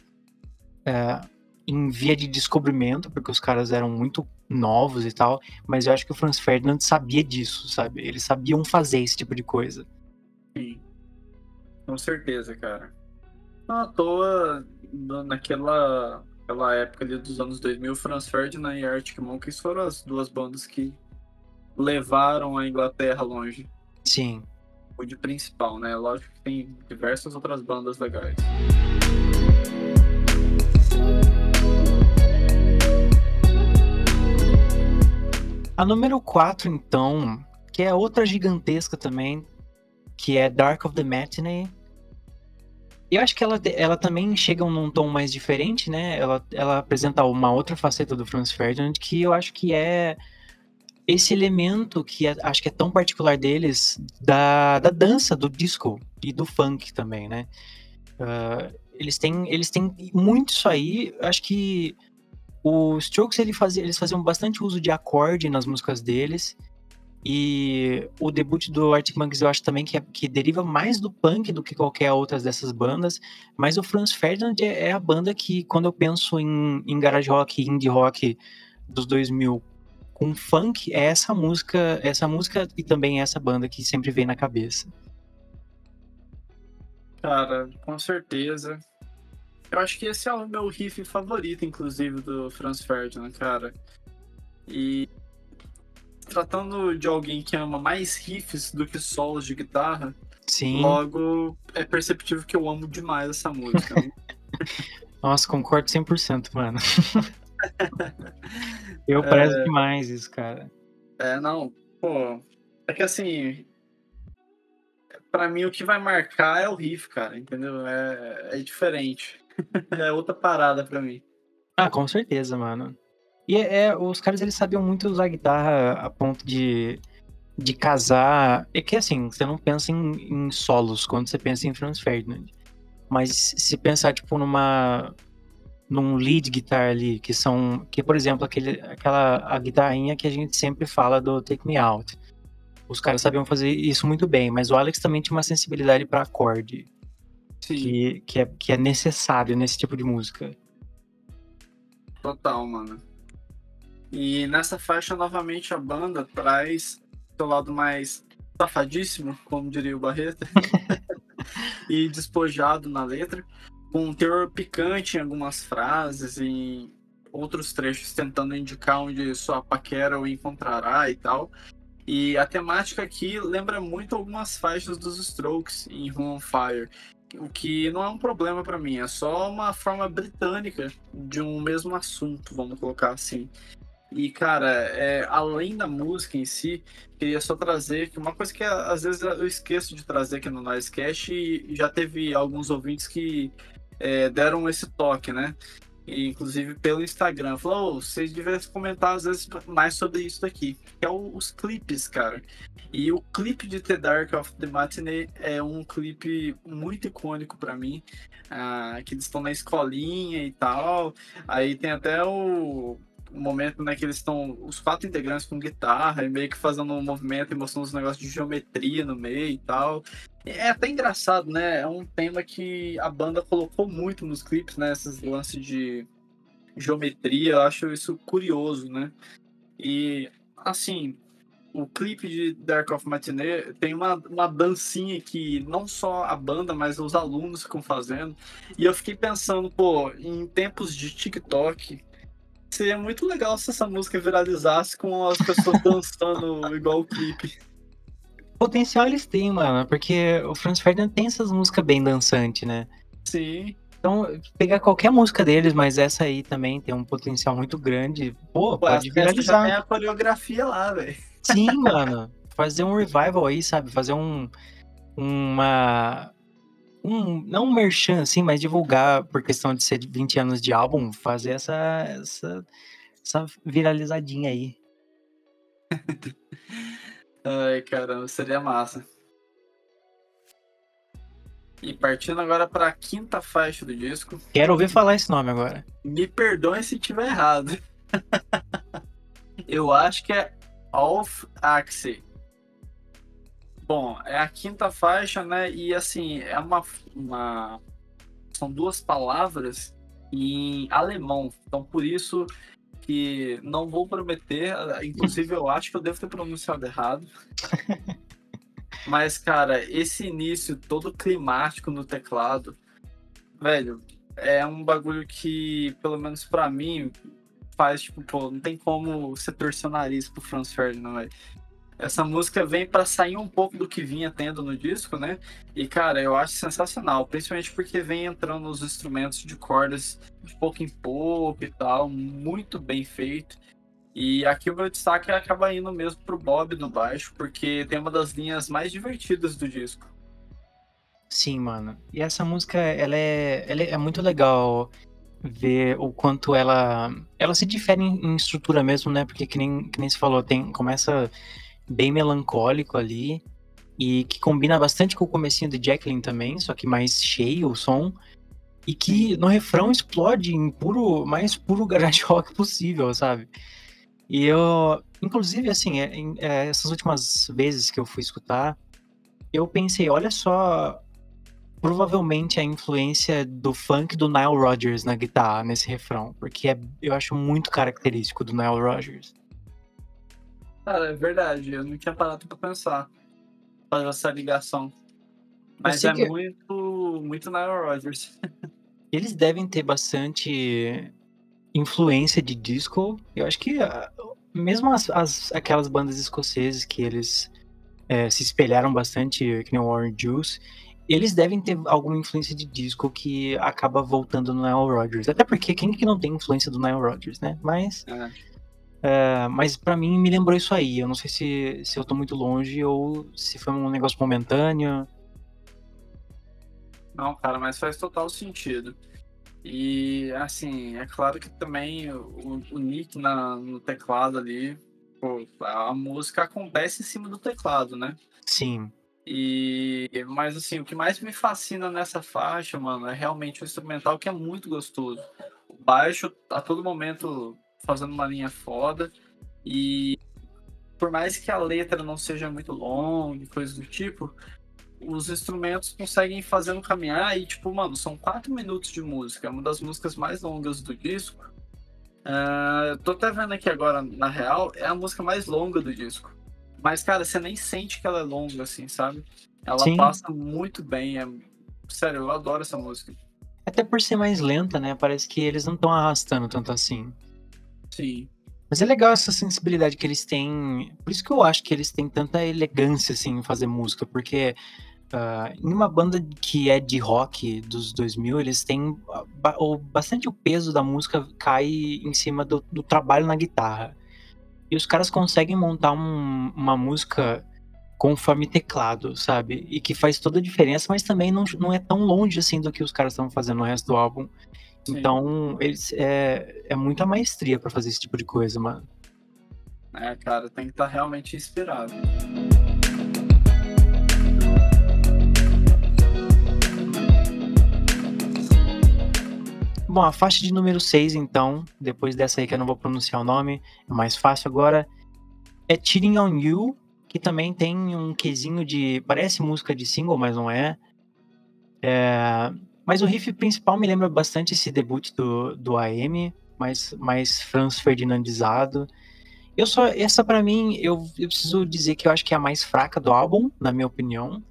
é, em via de descobrimento, porque os caras eram muito novos e tal, mas eu acho que o Franz Ferdinand sabia disso, sabe? Eles sabiam fazer esse tipo de coisa. Sim. Com certeza, cara. Não à toa, naquela aquela época ali dos anos 2000, Franz Ferdinand e Arctic Monkeys foram as duas bandas que levaram a Inglaterra longe. Sim. O de principal, né? Lógico que tem diversas outras bandas legais. A número 4, então, que é outra gigantesca também, que é Dark of the Matinee, Eu acho que ela, ela também chega num tom mais diferente, né? Ela, ela apresenta uma outra faceta do Franz Ferdinand que eu acho que é esse elemento que é, acho que é tão particular deles da, da dança, do disco e do funk também, né? Uh, eles têm, eles têm muito isso aí. Acho que os Strokes ele fazia, eles faziam bastante uso de acorde nas músicas deles. E o debut do Arctic Monkeys eu acho também que, é, que deriva mais do punk do que qualquer outra dessas bandas. Mas o Franz Ferdinand é, é a banda que, quando eu penso em, em garage rock, indie rock dos 2000 com funk, é essa música, essa música e também essa banda que sempre vem na cabeça. Cara, com certeza. Eu acho que esse é o meu riff favorito, inclusive, do Franz Ferdinand, cara. E tratando de alguém que ama mais riffs do que solos de guitarra, Sim. logo é perceptível que eu amo demais essa música. Nossa, concordo 100%, mano. eu prezo é... demais isso, cara. É, não, pô. É que assim, para mim o que vai marcar é o riff, cara, entendeu? É, é diferente. é outra parada para mim. Ah, com certeza, mano. E é, é, os caras eles sabiam muito usar guitarra a ponto de, de casar. É que assim, você não pensa em, em solos quando você pensa em Franz Ferdinand. Mas se pensar, tipo, numa. Num lead guitar ali, que são. Que, por exemplo, aquele, aquela a guitarrinha que a gente sempre fala do Take Me Out. Os caras sabiam fazer isso muito bem, mas o Alex também tinha uma sensibilidade para acorde. Sim. Que, que, é, que é necessário nesse tipo de música. Total, mano. E nessa faixa, novamente, a banda traz seu lado mais safadíssimo, como diria o Barreto, e despojado na letra, com um teor picante em algumas frases em outros trechos, tentando indicar onde sua paquera o encontrará e tal. E a temática aqui lembra muito algumas faixas dos Strokes em Run on Fire, o que não é um problema para mim, é só uma forma britânica de um mesmo assunto, vamos colocar assim. E, cara, é, além da música em si, queria só trazer uma coisa que às vezes eu esqueço de trazer aqui no Noisecast e já teve alguns ouvintes que é, deram esse toque, né? E, inclusive pelo Instagram. Falou, oh, vocês deveriam comentar às vezes mais sobre isso daqui. Que é o, os clipes, cara. E o clipe de The Dark of the Matinee é um clipe muito icônico para mim. Ah, que eles estão na escolinha e tal. Aí tem até o um momento né, que eles estão, os quatro integrantes com guitarra, e meio que fazendo um movimento e mostrando uns negócios de geometria no meio e tal. É até engraçado, né? É um tema que a banda colocou muito nos clipes, né? Esses lances de geometria, eu acho isso curioso, né? E, assim, o clipe de Dark of Matinee tem uma, uma dancinha que não só a banda, mas os alunos ficam fazendo. E eu fiquei pensando, pô, em tempos de TikTok, Seria muito legal se essa música viralizasse com as pessoas dançando igual o clipe. Potencial eles têm, mano, porque o Franz Ferdinand tem essas músicas bem dançantes, né? Sim. Então, pegar qualquer música deles, mas essa aí também tem um potencial muito grande. Pô, Pô pode viralizar. Já a coreografia lá, velho. Sim, mano. Fazer um revival aí, sabe? Fazer um. Uma um, não um merchan, assim, mas divulgar por questão de ser 20 anos de álbum, fazer essa, essa, essa viralizadinha aí. Ai, caramba, seria massa. E partindo agora para a quinta faixa do disco. Quero ouvir falar esse nome agora. Me perdoe se tiver errado. Eu acho que é Off Axie. Bom, é a quinta faixa, né? E assim, é uma, uma. São duas palavras em alemão. Então, por isso que não vou prometer. Inclusive, eu acho que eu devo ter pronunciado errado. Mas, cara, esse início todo climático no teclado, velho, é um bagulho que, pelo menos para mim, faz, tipo, pô, não tem como você torcer o nariz pro Franz Ferdinand, velho. Essa música vem para sair um pouco do que vinha tendo no disco, né? E, cara, eu acho sensacional, principalmente porque vem entrando os instrumentos de cordas de pouco em pouco e tal, muito bem feito. E aqui o meu destaque acaba indo mesmo pro Bob no baixo, porque tem uma das linhas mais divertidas do disco. Sim, mano. E essa música, ela é, ela é muito legal ver o quanto ela ela se difere em, em estrutura mesmo, né? Porque que nem, que nem se falou, tem começa bem melancólico ali e que combina bastante com o comecinho de Jacqueline também, só que mais cheio o som e que no refrão explode em puro, mais puro garage rock possível, sabe? E eu, inclusive, assim, é, é, essas últimas vezes que eu fui escutar, eu pensei, olha só, provavelmente a influência do funk do Nile Rodgers na guitarra, nesse refrão, porque é, eu acho muito característico do Nile Rodgers. Cara, é verdade, eu não tinha parado pra pensar, fazer essa ligação. Mas é que... muito, muito Nile Rodgers. Eles devem ter bastante influência de disco. Eu acho que ah, mesmo as, as aquelas bandas escoceses que eles é, se espelharam bastante, que nem o Warren Juice, eles devem ter alguma influência de disco que acaba voltando no Nile Rodgers. Até porque quem que não tem influência do Nile Rodgers, né? Mas. É. É, mas para mim me lembrou isso aí. Eu não sei se, se eu tô muito longe ou se foi um negócio momentâneo. Não, cara, mas faz total sentido. E, assim, é claro que também o, o Nick na, no teclado ali, pô, a música acontece em cima do teclado, né? Sim. E, mas, assim, o que mais me fascina nessa faixa, mano, é realmente o instrumental que é muito gostoso. O baixo, a todo momento, fazendo uma linha foda. E por mais que a letra não seja muito longa e coisas do tipo, os instrumentos conseguem fazer no caminhar e, tipo, mano, são quatro minutos de música. É uma das músicas mais longas do disco. Uh, tô até vendo aqui agora, na real, é a música mais longa do disco. Mas, cara, você nem sente que ela é longa, assim, sabe? Ela Sim. passa muito bem. É... Sério, eu adoro essa música. Até por ser mais lenta, né? Parece que eles não estão arrastando tanto assim. Sim. Mas é legal essa sensibilidade que eles têm. Por isso que eu acho que eles têm tanta elegância, assim, em fazer música. Porque Uh, em uma banda que é de rock dos 2000, eles têm o, bastante o peso da música cai em cima do, do trabalho na guitarra. E os caras conseguem montar um, uma música conforme teclado, sabe? E que faz toda a diferença, mas também não, não é tão longe assim do que os caras estão fazendo no resto do álbum. Sim. Então, eles, é, é muita maestria para fazer esse tipo de coisa, mano. É, cara, tem que estar tá realmente inspirado. Bom, a faixa de número 6, então, depois dessa aí que eu não vou pronunciar o nome, é mais fácil agora, é Cheating on You, que também tem um quesinho de. Parece música de single, mas não é. é mas o riff principal me lembra bastante esse debut do, do AM, mais, mais Franz Ferdinandizado. Eu só, essa para mim, eu, eu preciso dizer que eu acho que é a mais fraca do álbum, na minha opinião.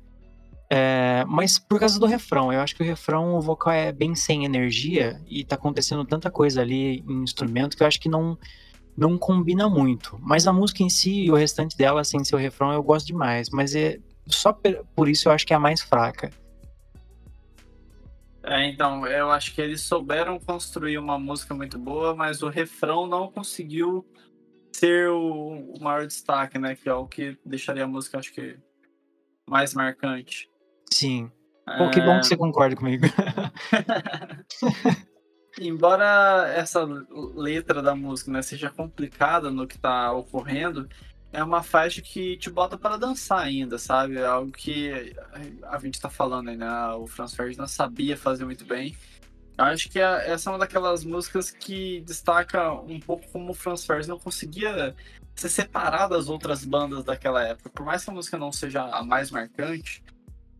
É, mas por causa do refrão, eu acho que o refrão, o vocal é bem sem energia e tá acontecendo tanta coisa ali em instrumento que eu acho que não, não combina muito. Mas a música em si e o restante dela, sem ser o refrão, eu gosto demais. Mas é só por isso eu acho que é a mais fraca. É, então, eu acho que eles souberam construir uma música muito boa, mas o refrão não conseguiu ser o, o maior destaque, né? Que é o que deixaria a música, acho que, mais marcante. Sim. Pô, que bom que você concorda comigo. Embora essa letra da música né, seja complicada no que está ocorrendo, é uma faixa que te bota para dançar ainda, sabe? É algo que a gente está falando aí, né? O Franz Ferdinand sabia fazer muito bem. Eu acho que essa é uma daquelas músicas que destaca um pouco como o Franz Ferdinand conseguia se separar das outras bandas daquela época. Por mais que a música não seja a mais marcante,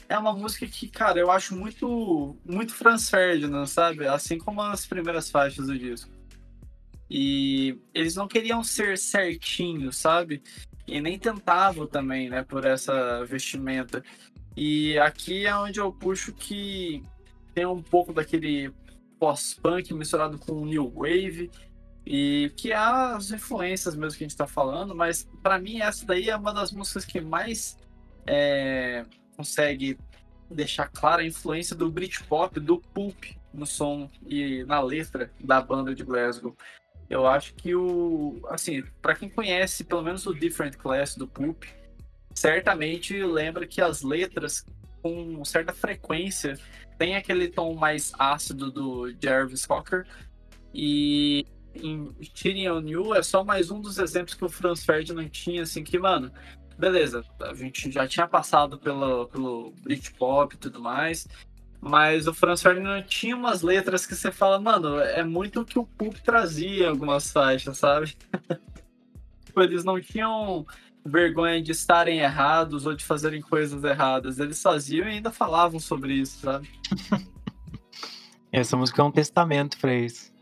é uma música que, cara, eu acho muito, muito Franz Ferdinand, sabe? Assim como as primeiras faixas do disco. E eles não queriam ser certinhos, sabe? E nem tentavam também, né, por essa vestimenta. E aqui é onde eu puxo que tem um pouco daquele pós-punk misturado com new wave e que é as influências mesmo que a gente tá falando, mas para mim essa daí é uma das músicas que mais é, consegue deixar clara a influência do Britpop, do Pulp no som e na letra da banda de Glasgow. Eu acho que o, assim, para quem conhece pelo menos o Different Class do Pulp, certamente lembra que as letras com certa frequência tem aquele tom mais ácido do Jarvis Cocker. E em Tyrion New é só mais um dos exemplos que o Franz Ferdinand tinha, assim, que, mano, beleza, a gente já tinha passado pelo, pelo Britpop e tudo mais, mas o Franz Ferdinand tinha umas letras que você fala, mano, é muito o que o Pulp trazia em algumas faixas, sabe? Tipo, eles não tinham vergonha de estarem errados ou de fazerem coisas erradas. Eles faziam e ainda falavam sobre isso, sabe? Essa música é um testamento pra isso.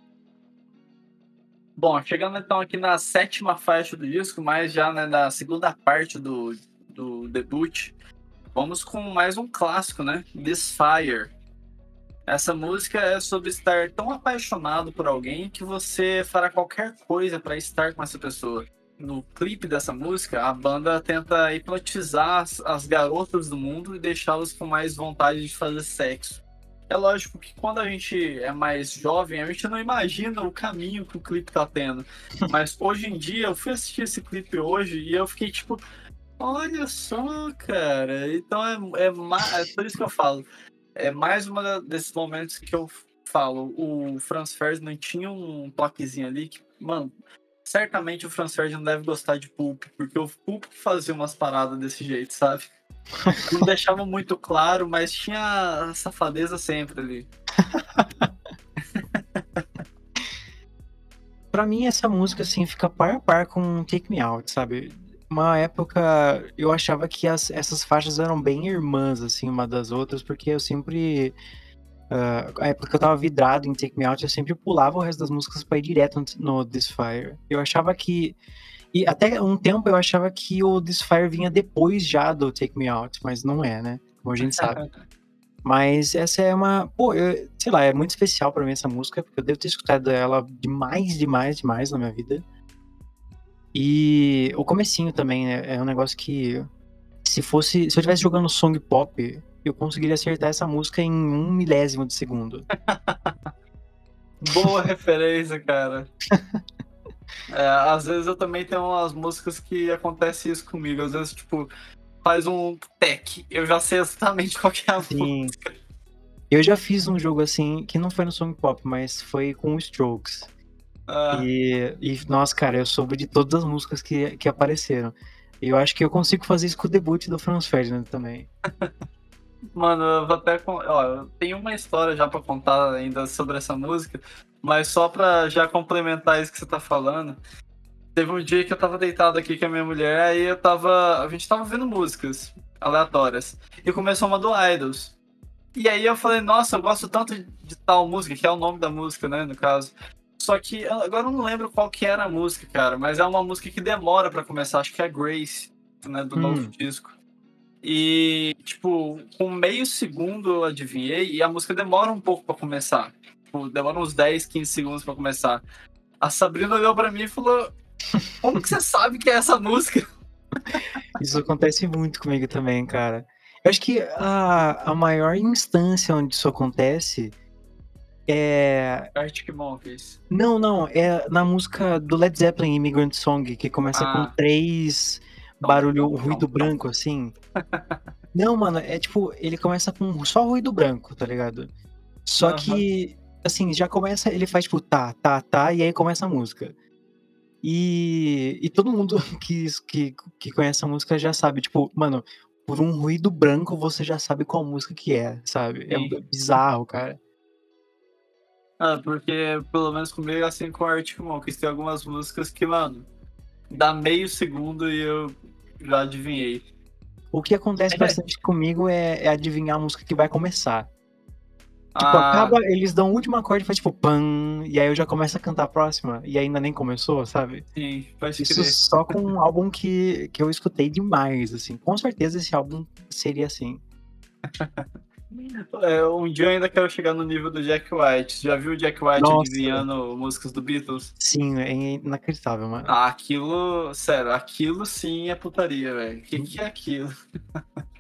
Bom, chegando então aqui na sétima faixa do disco, mas já né, na segunda parte do, do debut, vamos com mais um clássico, né? This Fire. Essa música é sobre estar tão apaixonado por alguém que você fará qualquer coisa para estar com essa pessoa. No clipe dessa música, a banda tenta hipnotizar as, as garotas do mundo e deixá-las com mais vontade de fazer sexo. É lógico que quando a gente é mais jovem, a gente não imagina o caminho que o clipe tá tendo. Mas hoje em dia, eu fui assistir esse clipe hoje e eu fiquei tipo, olha só, cara. Então é, é, é por isso que eu falo. É mais uma desses momentos que eu falo. O Franz Ferdinand tinha um toquezinho ali que, mano, certamente o Franz Ferdinand deve gostar de Pulp, porque o Pulp fazia umas paradas desse jeito, sabe? Não deixava muito claro, mas tinha safadeza sempre ali. pra mim, essa música, assim, fica par a par com Take Me Out, sabe? Uma época, eu achava que as, essas faixas eram bem irmãs, assim, uma das outras, porque eu sempre... Uh, a época que eu tava vidrado em Take Me Out, eu sempre pulava o resto das músicas pra ir direto no This Fire. Eu achava que e até um tempo eu achava que o Desfire vinha depois já do Take Me Out, mas não é, né? Como a gente sabe. Mas essa é uma. Pô, eu, sei lá, é muito especial para mim essa música, porque eu devo ter escutado ela demais, demais, demais na minha vida. E o comecinho também, né? É um negócio que. Se fosse. Se eu estivesse jogando song pop, eu conseguiria acertar essa música em um milésimo de segundo. Boa referência, cara. É, às vezes eu também tenho umas músicas que acontece isso comigo. Às vezes, tipo, faz um tech, eu já sei exatamente qual é a Sim. música. Eu já fiz um jogo assim, que não foi no Song Pop, mas foi com o Strokes. Ah. E, e, nossa, cara, eu soube de todas as músicas que, que apareceram. E eu acho que eu consigo fazer isso com o debut do Franz Ferdinand também. Mano, eu vou até. Ó, eu tenho uma história já pra contar ainda sobre essa música, mas só pra já complementar isso que você tá falando. Teve um dia que eu tava deitado aqui com a minha mulher, aí eu tava. A gente tava vendo músicas aleatórias. E começou uma do Idols. E aí eu falei, nossa, eu gosto tanto de tal música, que é o nome da música, né, no caso. Só que agora eu não lembro qual que era a música, cara, mas é uma música que demora para começar, acho que é Grace, né, do hum. novo disco. E, tipo, com meio segundo eu adivinhei e a música demora um pouco para começar. Tipo, demora uns 10, 15 segundos para começar. A Sabrina olhou para mim e falou: Como que você sabe que é essa música? Isso acontece muito comigo também, cara. Eu acho que a, a maior instância onde isso acontece é. Arctic Monkeys. Não, não. É na música do Led Zeppelin, Immigrant Song, que começa ah. com três barulho, ruído branco, assim. Não, mano, é tipo, ele começa com só ruído branco, tá ligado? Só uhum. que, assim, já começa, ele faz tipo tá, tá, tá, e aí começa a música. E, e todo mundo que, que, que conhece a música já sabe, tipo, mano, por um ruído branco você já sabe qual música que é, sabe? É Sim. É bizarro, cara. Ah, porque pelo menos comigo, assim com o Arctic Monkeys, tem algumas músicas que, mano, dá meio segundo e eu já adivinhei. O que acontece é. bastante comigo é, é, adivinhar a música que vai começar. Tipo, ah. acaba, eles dão o último acorde e faz tipo pan, e aí eu já começo a cantar a próxima, e ainda nem começou, sabe? Sim, pode Isso crer. só com um álbum que, que eu escutei demais, assim. Com certeza esse álbum seria assim. É, um dia eu ainda quero chegar no nível do Jack White. Já viu o Jack White Nossa. adivinhando músicas do Beatles? Sim, é inacreditável, mano. Ah, aquilo, sério, aquilo sim é putaria, velho. O que, que é aquilo?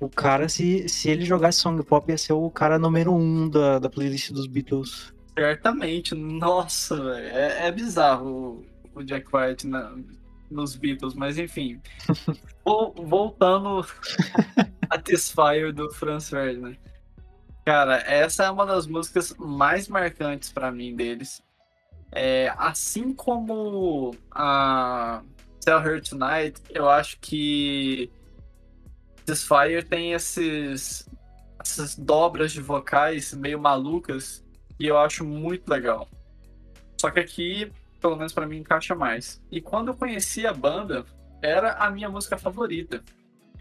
O cara, se, se ele jogasse song pop, ia ser o cara número um da, da playlist dos Beatles. Certamente, nossa, velho. É, é bizarro o, o Jack White na, nos Beatles, mas enfim. voltando a This Fire do Franz Ferdinand. Cara, essa é uma das músicas mais marcantes para mim deles. É, assim como a Tell Her Tonight, eu acho que This Fire tem esses, essas dobras de vocais meio malucas e eu acho muito legal. Só que aqui, pelo menos para mim, encaixa mais. E quando eu conheci a banda, era a minha música favorita.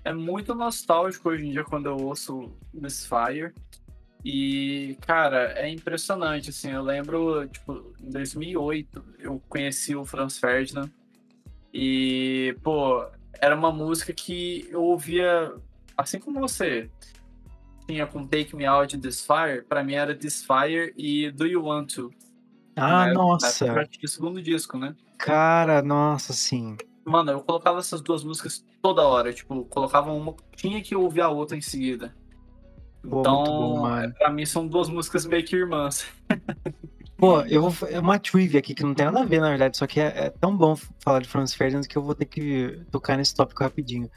É muito nostálgico hoje em dia quando eu ouço This Fire. E, cara, é impressionante, assim, eu lembro, tipo, em 2008, eu conheci o Franz Ferdinand e, pô, era uma música que eu ouvia, assim como você, tinha com Take Me Out e This Fire, pra mim era This Fire e Do You Want To. Ah, nossa! o segundo disco, né? Cara, nossa, sim. Mano, eu colocava essas duas músicas toda hora, tipo, colocava uma, tinha que ouvir a outra em seguida. Pô, então, bom, mano. pra mim são duas músicas meio que irmãs. Pô, eu vou. É uma trivia aqui que não tem nada a ver, na verdade, só que é, é tão bom falar de Franz Ferdinand que eu vou ter que tocar nesse tópico rapidinho.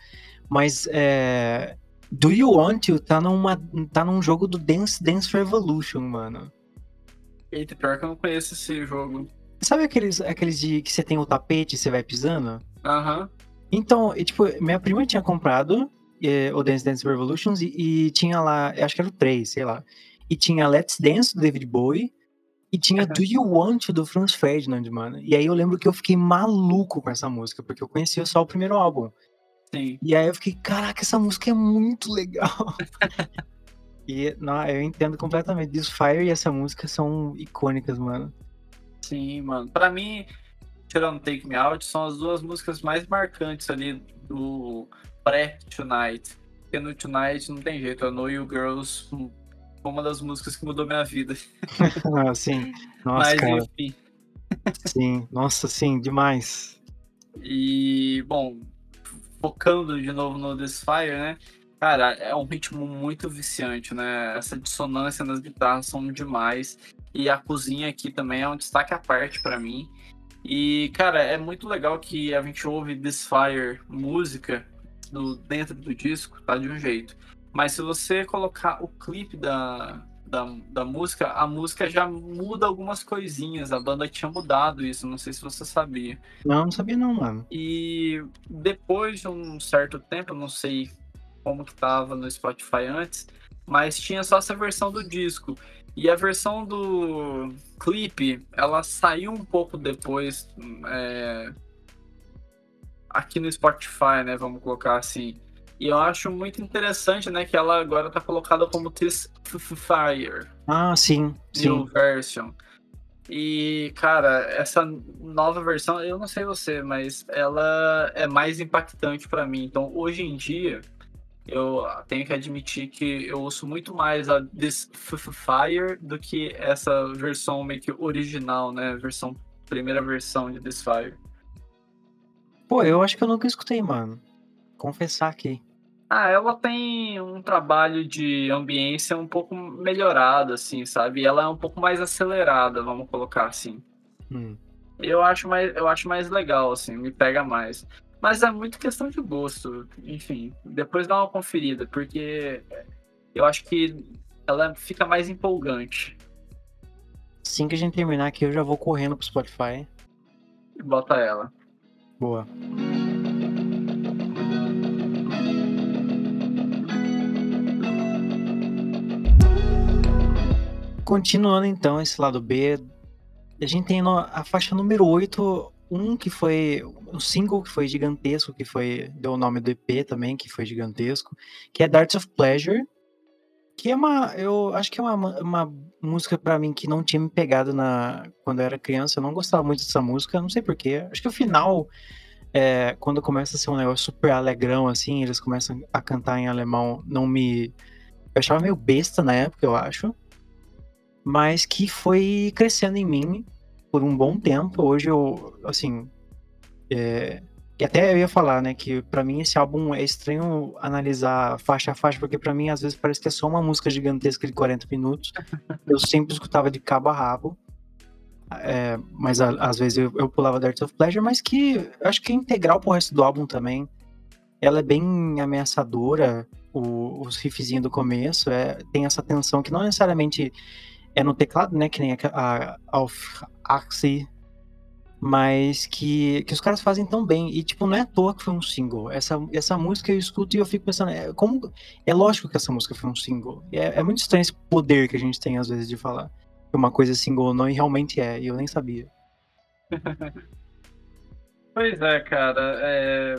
Mas é. Do You Want To tá, numa, tá num jogo do Dance Dance Revolution, mano. Eita, pior que eu não conheço esse jogo. Sabe aqueles, aqueles de que você tem o tapete e você vai pisando? Aham. Então, e, tipo, minha prima tinha comprado é, o Dance Dance Revolutions e, e tinha lá, eu acho que era o 3, sei lá. E tinha Let's Dance do David Bowie e tinha Do You Want do Franz Ferdinand, mano. E aí eu lembro que eu fiquei maluco com essa música, porque eu conhecia só o primeiro álbum. Sim. E aí eu fiquei, caraca, essa música é muito legal. e não, eu entendo completamente. This Fire e essa música são icônicas, mano. Sim, mano. Pra mim, tirando Take Me Out, são as duas músicas mais marcantes ali do pré-Tonight. Porque no Tonight não tem jeito, I Know You Girls foi uma das músicas que mudou minha vida. ah, sim. Nossa, Mas cara. enfim. Sim, nossa, sim, demais. E, bom, focando de novo no This Fire, né? Cara, é um ritmo muito viciante, né? Essa dissonância nas guitarras são demais. E a cozinha aqui também é um destaque à parte para mim. E, cara, é muito legal que a gente ouve This Fire música do, dentro do disco, tá de um jeito. Mas se você colocar o clipe da, da, da música, a música já muda algumas coisinhas. A banda tinha mudado isso, não sei se você sabia. Não, não sabia não, mano. E depois de um certo tempo, não sei como que tava no Spotify antes, mas tinha só essa versão do disco. E a versão do clipe, ela saiu um pouco depois é, aqui no Spotify, né? Vamos colocar assim. E eu acho muito interessante, né, que ela agora tá colocada como This Fire. Ah, sim, New sim. version. E, cara, essa nova versão, eu não sei você, mas ela é mais impactante para mim. Então, hoje em dia, eu tenho que admitir que eu ouço muito mais a This Fire do que essa versão meio que original, né? Versão, primeira versão de This Fire. Pô, eu acho que eu nunca escutei, mano. Confessar aqui. Ah, ela tem um trabalho de ambiência um pouco melhorado, assim, sabe? Ela é um pouco mais acelerada, vamos colocar assim. Hum. Eu acho mais, eu acho mais legal, assim, me pega mais. Mas é muito questão de gosto, enfim. Depois dá uma conferida, porque eu acho que ela fica mais empolgante. Assim que a gente terminar aqui, eu já vou correndo pro Spotify. E bota ela. Boa. Continuando então esse lado B, a gente tem a faixa número 8, um que foi um single que foi gigantesco, que foi deu o nome do EP também, que foi gigantesco, que é Darts of Pleasure, que é uma, eu acho que é uma, uma música pra mim que não tinha me pegado na quando eu era criança, eu não gostava muito dessa música, não sei porquê. Acho que o final é, quando começa a ser um negócio super alegrão assim, eles começam a cantar em alemão, não me eu achava meio besta na época, eu acho mas que foi crescendo em mim por um bom tempo. Hoje eu, assim, é, e até eu ia falar, né, que pra mim esse álbum é estranho analisar faixa a faixa, porque pra mim às vezes parece que é só uma música gigantesca de 40 minutos. Eu sempre escutava de cabo a rabo. É, mas a- às vezes eu, eu pulava Dirt of Pleasure, mas que acho que é integral pro resto do álbum também. ela é bem ameaçadora, o, os riffzinhos do começo, é, tem essa tensão que não necessariamente é no teclado, né, que nem a, a, a Axie, mas que, que os caras fazem tão bem. E, tipo, não é à toa que foi um single. Essa, essa música eu escuto e eu fico pensando, é, como, é lógico que essa música foi um single. É, é muito estranho esse poder que a gente tem, às vezes, de falar que uma coisa é single ou não, e realmente é, e eu nem sabia. pois é, cara. É...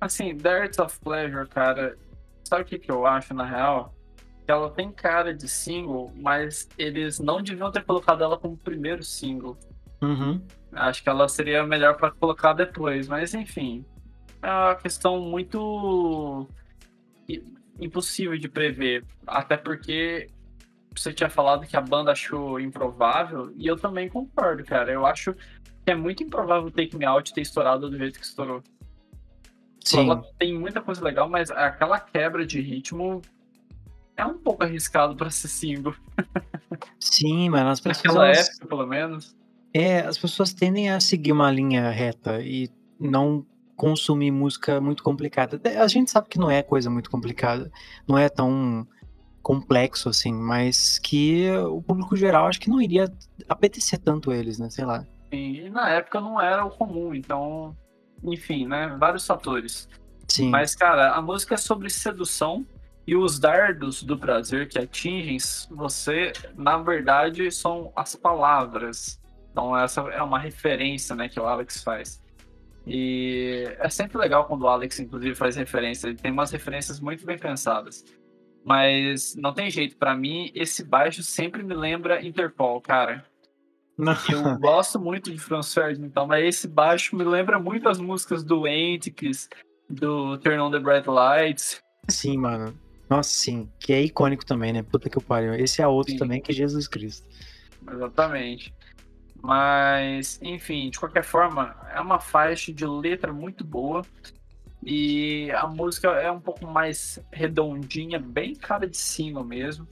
Assim, Dirt of Pleasure, cara, sabe o que, que eu acho, na real? Que ela tem cara de single, mas eles não deviam ter colocado ela como primeiro single. Uhum. Acho que ela seria melhor para colocar depois, mas enfim. É uma questão muito impossível de prever. Até porque você tinha falado que a banda achou improvável, e eu também concordo, cara. Eu acho que é muito improvável o Take Me Out ter estourado do jeito que estourou. Sim. Ela tem muita coisa legal, mas aquela quebra de ritmo é um pouco arriscado para ser single. Sim, mas as pessoas. Naquela época, pelo menos. É, as pessoas tendem a seguir uma linha reta e não consumir música muito complicada. A gente sabe que não é coisa muito complicada, não é tão complexo assim, mas que o público geral acho que não iria apetecer tanto eles, né? Sei lá. E na época não era o comum, então, enfim, né? Vários fatores. Sim. Mas, cara, a música é sobre sedução e os dardos do prazer que atingem você, na verdade, são as palavras. Então, essa é uma referência né, que o Alex faz. E é sempre legal quando o Alex, inclusive, faz referência. Ele tem umas referências muito bem pensadas. Mas não tem jeito, para mim, esse baixo sempre me lembra Interpol, cara. Não. Eu gosto muito de Franz Ferdinand, então, mas esse baixo me lembra muito as músicas do Antics, do Turn on the Bright Lights. Sim, mano. Nossa, sim. Que é icônico também, né? Puta que pariu. Esse é outro sim. também que é Jesus Cristo. Exatamente. Mas, enfim, de qualquer forma, é uma faixa de letra muito boa. E a música é um pouco mais redondinha, bem cara de cima mesmo.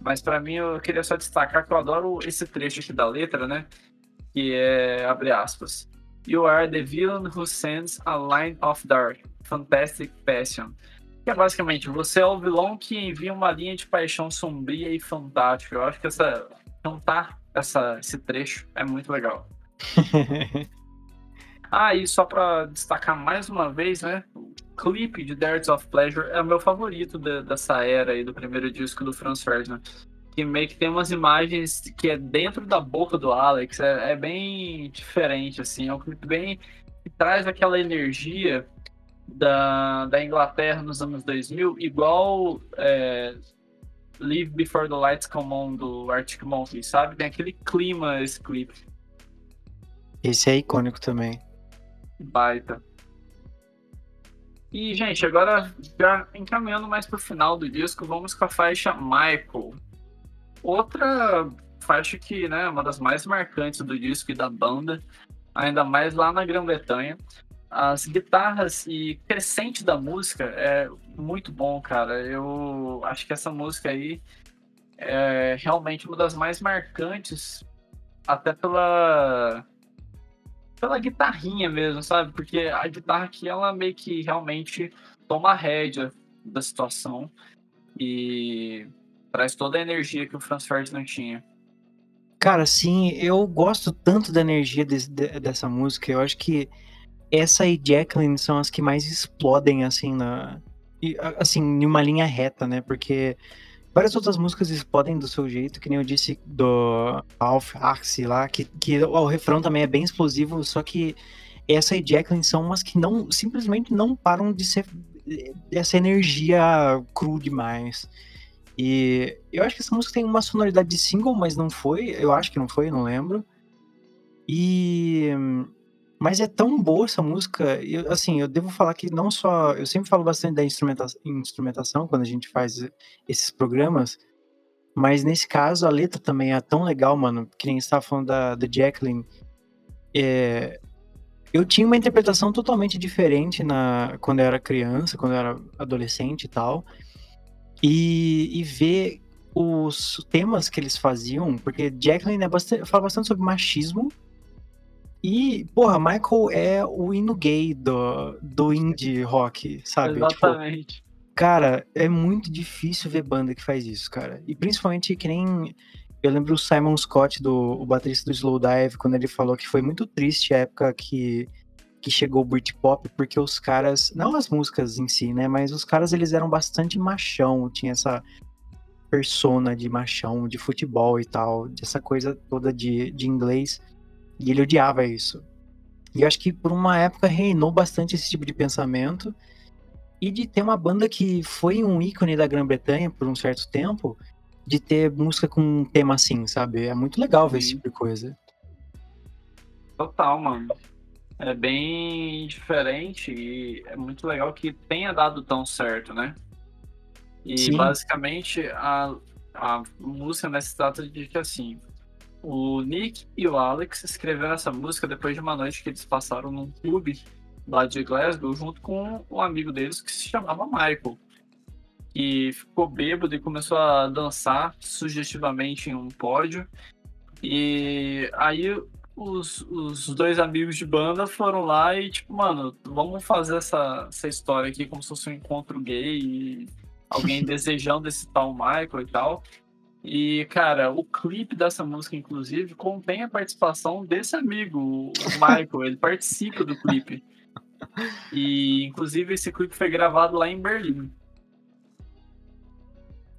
Mas para mim eu queria só destacar que eu adoro esse trecho aqui da letra, né? Que é, abre aspas. You are the villain who sends a line of dark, fantastic passion. Que é basicamente, você é o vilão que envia uma linha de paixão sombria e fantástica. Eu acho que essa cantar essa, esse trecho é muito legal. ah, e só para destacar mais uma vez, né? O clipe de Darts of Pleasure é o meu favorito de, dessa era aí, do primeiro disco do Franz Ferdinand. Que meio que tem umas imagens que é dentro da boca do Alex, é, é bem diferente, assim. É um clipe bem. que traz aquela energia da, da Inglaterra nos anos 2000, igual é, Live Before the Lights Come On do Arctic Monkeys, sabe? Tem aquele clima esse clipe. Esse é icônico também. Baita. E, gente, agora já encaminhando mais pro final do disco, vamos com a faixa Michael. Outra faixa que, né, uma das mais marcantes do disco e da banda, ainda mais lá na Grã-Bretanha as guitarras e crescente da música é muito bom, cara. Eu acho que essa música aí é realmente uma das mais marcantes, até pela pela guitarrinha mesmo, sabe? Porque a guitarra aqui ela meio que realmente toma a rédea da situação e traz toda a energia que o Franz Ferdinand tinha. Cara, sim, eu gosto tanto da energia de, dessa música. Eu acho que essa e Jacqueline são as que mais explodem, assim, na. Assim, em uma linha reta, né? Porque várias outras músicas explodem do seu jeito, que nem eu disse do Alf Axie lá, que, que o refrão também é bem explosivo, só que essa e Jacqueline são umas que não simplesmente não param de ser essa energia cru demais. E eu acho que essa música tem uma sonoridade de single, mas não foi. Eu acho que não foi, não lembro. E mas é tão boa essa música, eu, assim, eu devo falar que não só. Eu sempre falo bastante da instrumenta instrumentação quando a gente faz esses programas, mas nesse caso a letra também é tão legal, mano. Que nem estava falando da, da Jacqueline. É, eu tinha uma interpretação totalmente diferente na, quando eu era criança, quando eu era adolescente e tal. E, e ver os temas que eles faziam, porque Jacqueline é bastante, fala bastante sobre machismo E, porra, Michael é o hino gay do, do indie rock, sabe? Tipo, Exatamente. Tipo, cara, é muito difícil ver banda que faz isso, cara. E principalmente que nem. Eu lembro o Simon Scott, do, o baterista do Slowdive, quando ele falou que foi muito triste a época que, que chegou o Britpop, porque os caras. Não as músicas em si, né? Mas os caras eles eram bastante machão, tinha essa persona de machão, de futebol e tal, dessa coisa toda de, de inglês. E ele odiava isso. E eu acho que por uma época reinou bastante esse tipo de pensamento. E de ter uma banda que foi um ícone da Grã-Bretanha por um certo tempo, de ter música com um tema assim, sabe? É muito legal ver Sim. esse tipo de coisa. Total, mano. É bem diferente e é muito legal que tenha dado tão certo, né? E Sim. basicamente a, a música né, se trata de que assim, o Nick e o Alex escreveram essa música depois de uma noite que eles passaram num clube lá de Glasgow junto com um amigo deles que se chamava Michael. E ficou bêbado e começou a dançar sugestivamente em um pódio. E aí os, os dois amigos de banda foram lá e, tipo, mano, vamos fazer essa, essa história aqui como se fosse um encontro gay e alguém desejando esse tal Michael e tal. E, cara, o clipe dessa música, inclusive, contém a participação desse amigo, o Michael. ele participa do clipe. E, inclusive, esse clipe foi gravado lá em Berlim.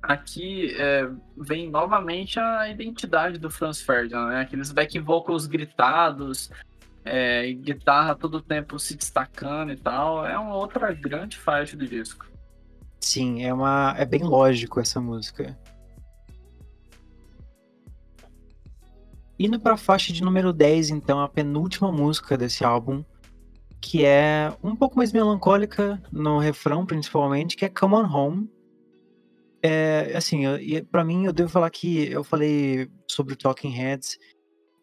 Aqui é, vem novamente a identidade do Franz Ferdinand, né? Aqueles back vocals gritados, é, guitarra todo tempo se destacando e tal. É uma outra grande faixa do disco. Sim, é, uma, é bem lógico essa música. Indo para a faixa de número 10, então, a penúltima música desse álbum, que é um pouco mais melancólica no refrão, principalmente, que é Come On Home. É, assim, para mim, eu devo falar que eu falei sobre o Talking Heads.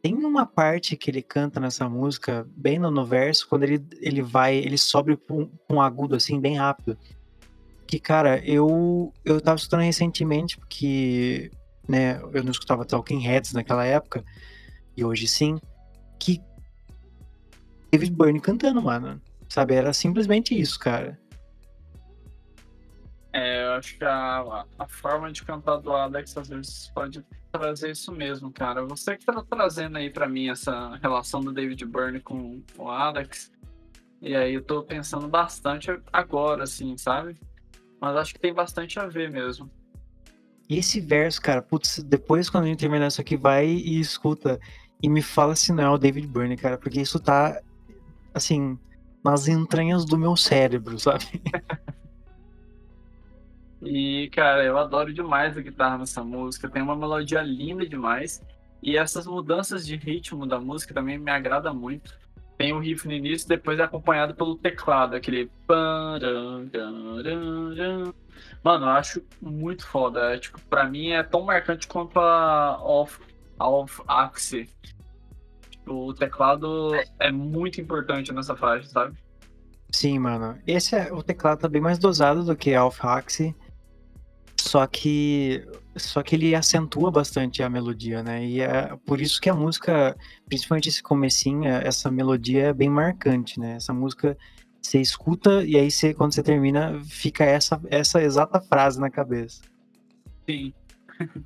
Tem uma parte que ele canta nessa música, bem no, no verso, quando ele, ele vai, ele sobe com um, um agudo, assim, bem rápido. Que, cara, eu, eu tava escutando recentemente, porque né? Eu não escutava Talking Heads naquela época, e hoje sim, que David Byrne cantando, mano. Sabe? Era simplesmente isso, cara. É, eu acho que a, a forma de cantar do Alex às vezes pode trazer isso mesmo, cara. Você que tá trazendo aí para mim essa relação do David Byrne com o Alex, e aí eu tô pensando bastante agora, assim, sabe? Mas acho que tem bastante a ver mesmo. E esse verso, cara, putz, depois quando a gente terminar isso aqui, vai e escuta. E me fala se não é o David Byrne, cara, porque isso tá, assim, nas entranhas do meu cérebro, sabe? E, cara, eu adoro demais a guitarra nessa música. Tem uma melodia linda demais. E essas mudanças de ritmo da música também me agrada muito. Tem o um riff no início, depois é acompanhado pelo teclado, aquele. Mano, eu acho muito foda. É, tipo, pra mim é tão marcante quanto a Off, off Axe. Tipo, o teclado é muito importante nessa faixa, sabe? Sim, mano. Esse é o teclado tá bem mais dosado do que a Off Axe. Só que só que ele acentua bastante a melodia, né? E é por isso que a música, principalmente esse comecinho, essa melodia é bem marcante, né? Essa música você escuta e aí você, quando você termina, fica essa, essa exata frase na cabeça. Sim.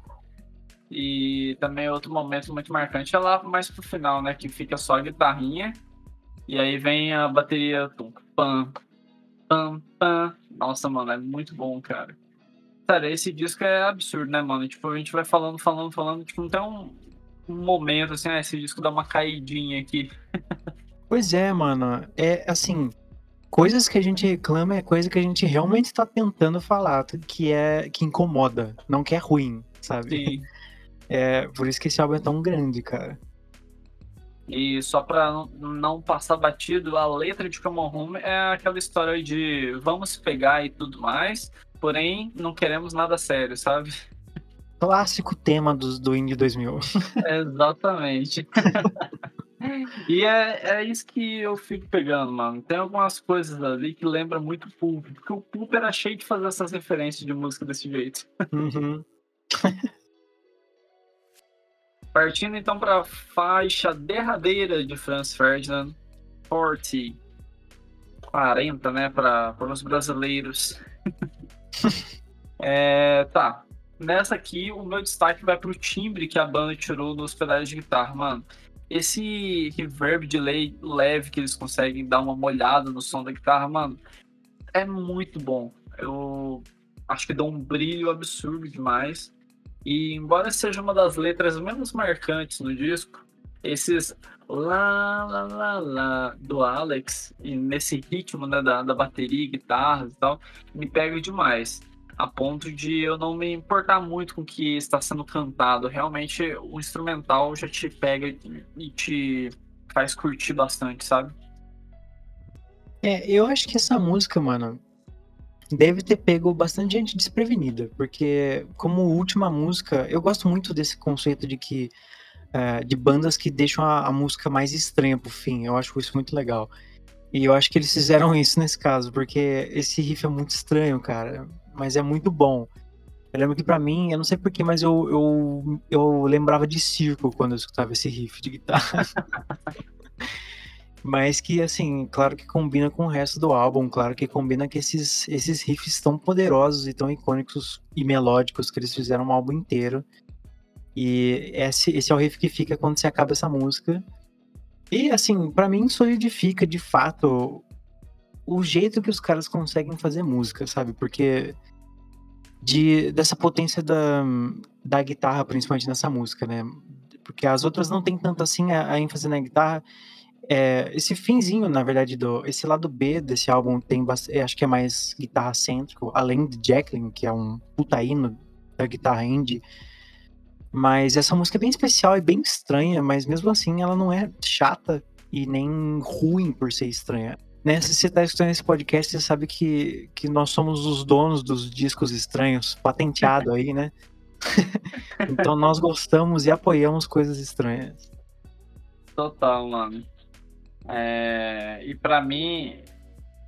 e também outro momento muito marcante é lá mais pro final, né? Que fica só a guitarrinha e aí vem a bateria. Pam, pam, pam. Nossa, mano, é muito bom, cara. Cara, esse disco é absurdo, né, mano? Tipo, a gente vai falando, falando, falando, tipo, não tem um, um momento assim, ah, esse disco dá uma caidinha aqui. pois é, mano. É assim, coisas que a gente reclama é coisa que a gente realmente está tentando falar, que é que incomoda, não que é ruim, sabe? Sim. É por isso que esse álbum é tão grande, cara. E só pra não passar batido, a letra de Come On Home é aquela história de vamos pegar e tudo mais, porém não queremos nada sério, sabe? Clássico tema do, do Indie 2000. Exatamente. E é, é isso que eu fico pegando, mano. Tem algumas coisas ali que lembram muito o Pulp, porque o Pulp era cheio de fazer essas referências de música desse jeito. Uhum. Partindo então para a faixa derradeira de Franz Ferdinand, 40. 40, né, para os brasileiros. é, tá. Nessa aqui, o meu destaque vai pro timbre que a banda tirou nos pedais de guitarra, mano. Esse reverb delay leve que eles conseguem dar uma molhada no som da guitarra, mano, é muito bom. Eu acho que dá um brilho absurdo demais. E embora seja uma das letras menos marcantes no disco, esses lá, lá, lá, lá do Alex, e nesse ritmo né, da, da bateria, guitarras e tal, me pega demais. A ponto de eu não me importar muito com o que está sendo cantado. Realmente o instrumental já te pega e te faz curtir bastante, sabe? É, eu acho que essa música, mano, deve ter pego bastante gente desprevenida, porque como última música, eu gosto muito desse conceito de que é, de bandas que deixam a, a, música mais estranha pro fim. Eu acho isso muito legal. E eu acho que eles fizeram isso nesse caso, porque esse riff é muito estranho, cara, mas é muito bom. Eu lembro que para mim, eu não sei porquê, mas eu, eu, eu lembrava de circo quando eu escutava esse riff de guitarra. mas que, assim, claro que combina com o resto do álbum, claro que combina com esses, esses riffs tão poderosos e tão icônicos e melódicos que eles fizeram um álbum inteiro. E esse, esse é o riff que fica quando se acaba essa música. E, assim, para mim solidifica de fato o jeito que os caras conseguem fazer música, sabe? Porque de, dessa potência da, da guitarra, principalmente nessa música, né? Porque as outras não tem tanto assim a, a ênfase na guitarra. É, esse finzinho, na verdade, do esse lado B desse álbum tem bastante, acho que é mais guitarra cêntrico, além de Jacqueline, que é um puta hino da guitarra indie. Mas essa música é bem especial e bem estranha, mas mesmo assim ela não é chata e nem ruim por ser estranha. Né? Se você está escutando esse podcast, você sabe que, que nós somos os donos dos discos estranhos, patenteado aí, né? então nós gostamos e apoiamos coisas estranhas. Total, mano. É... E para mim,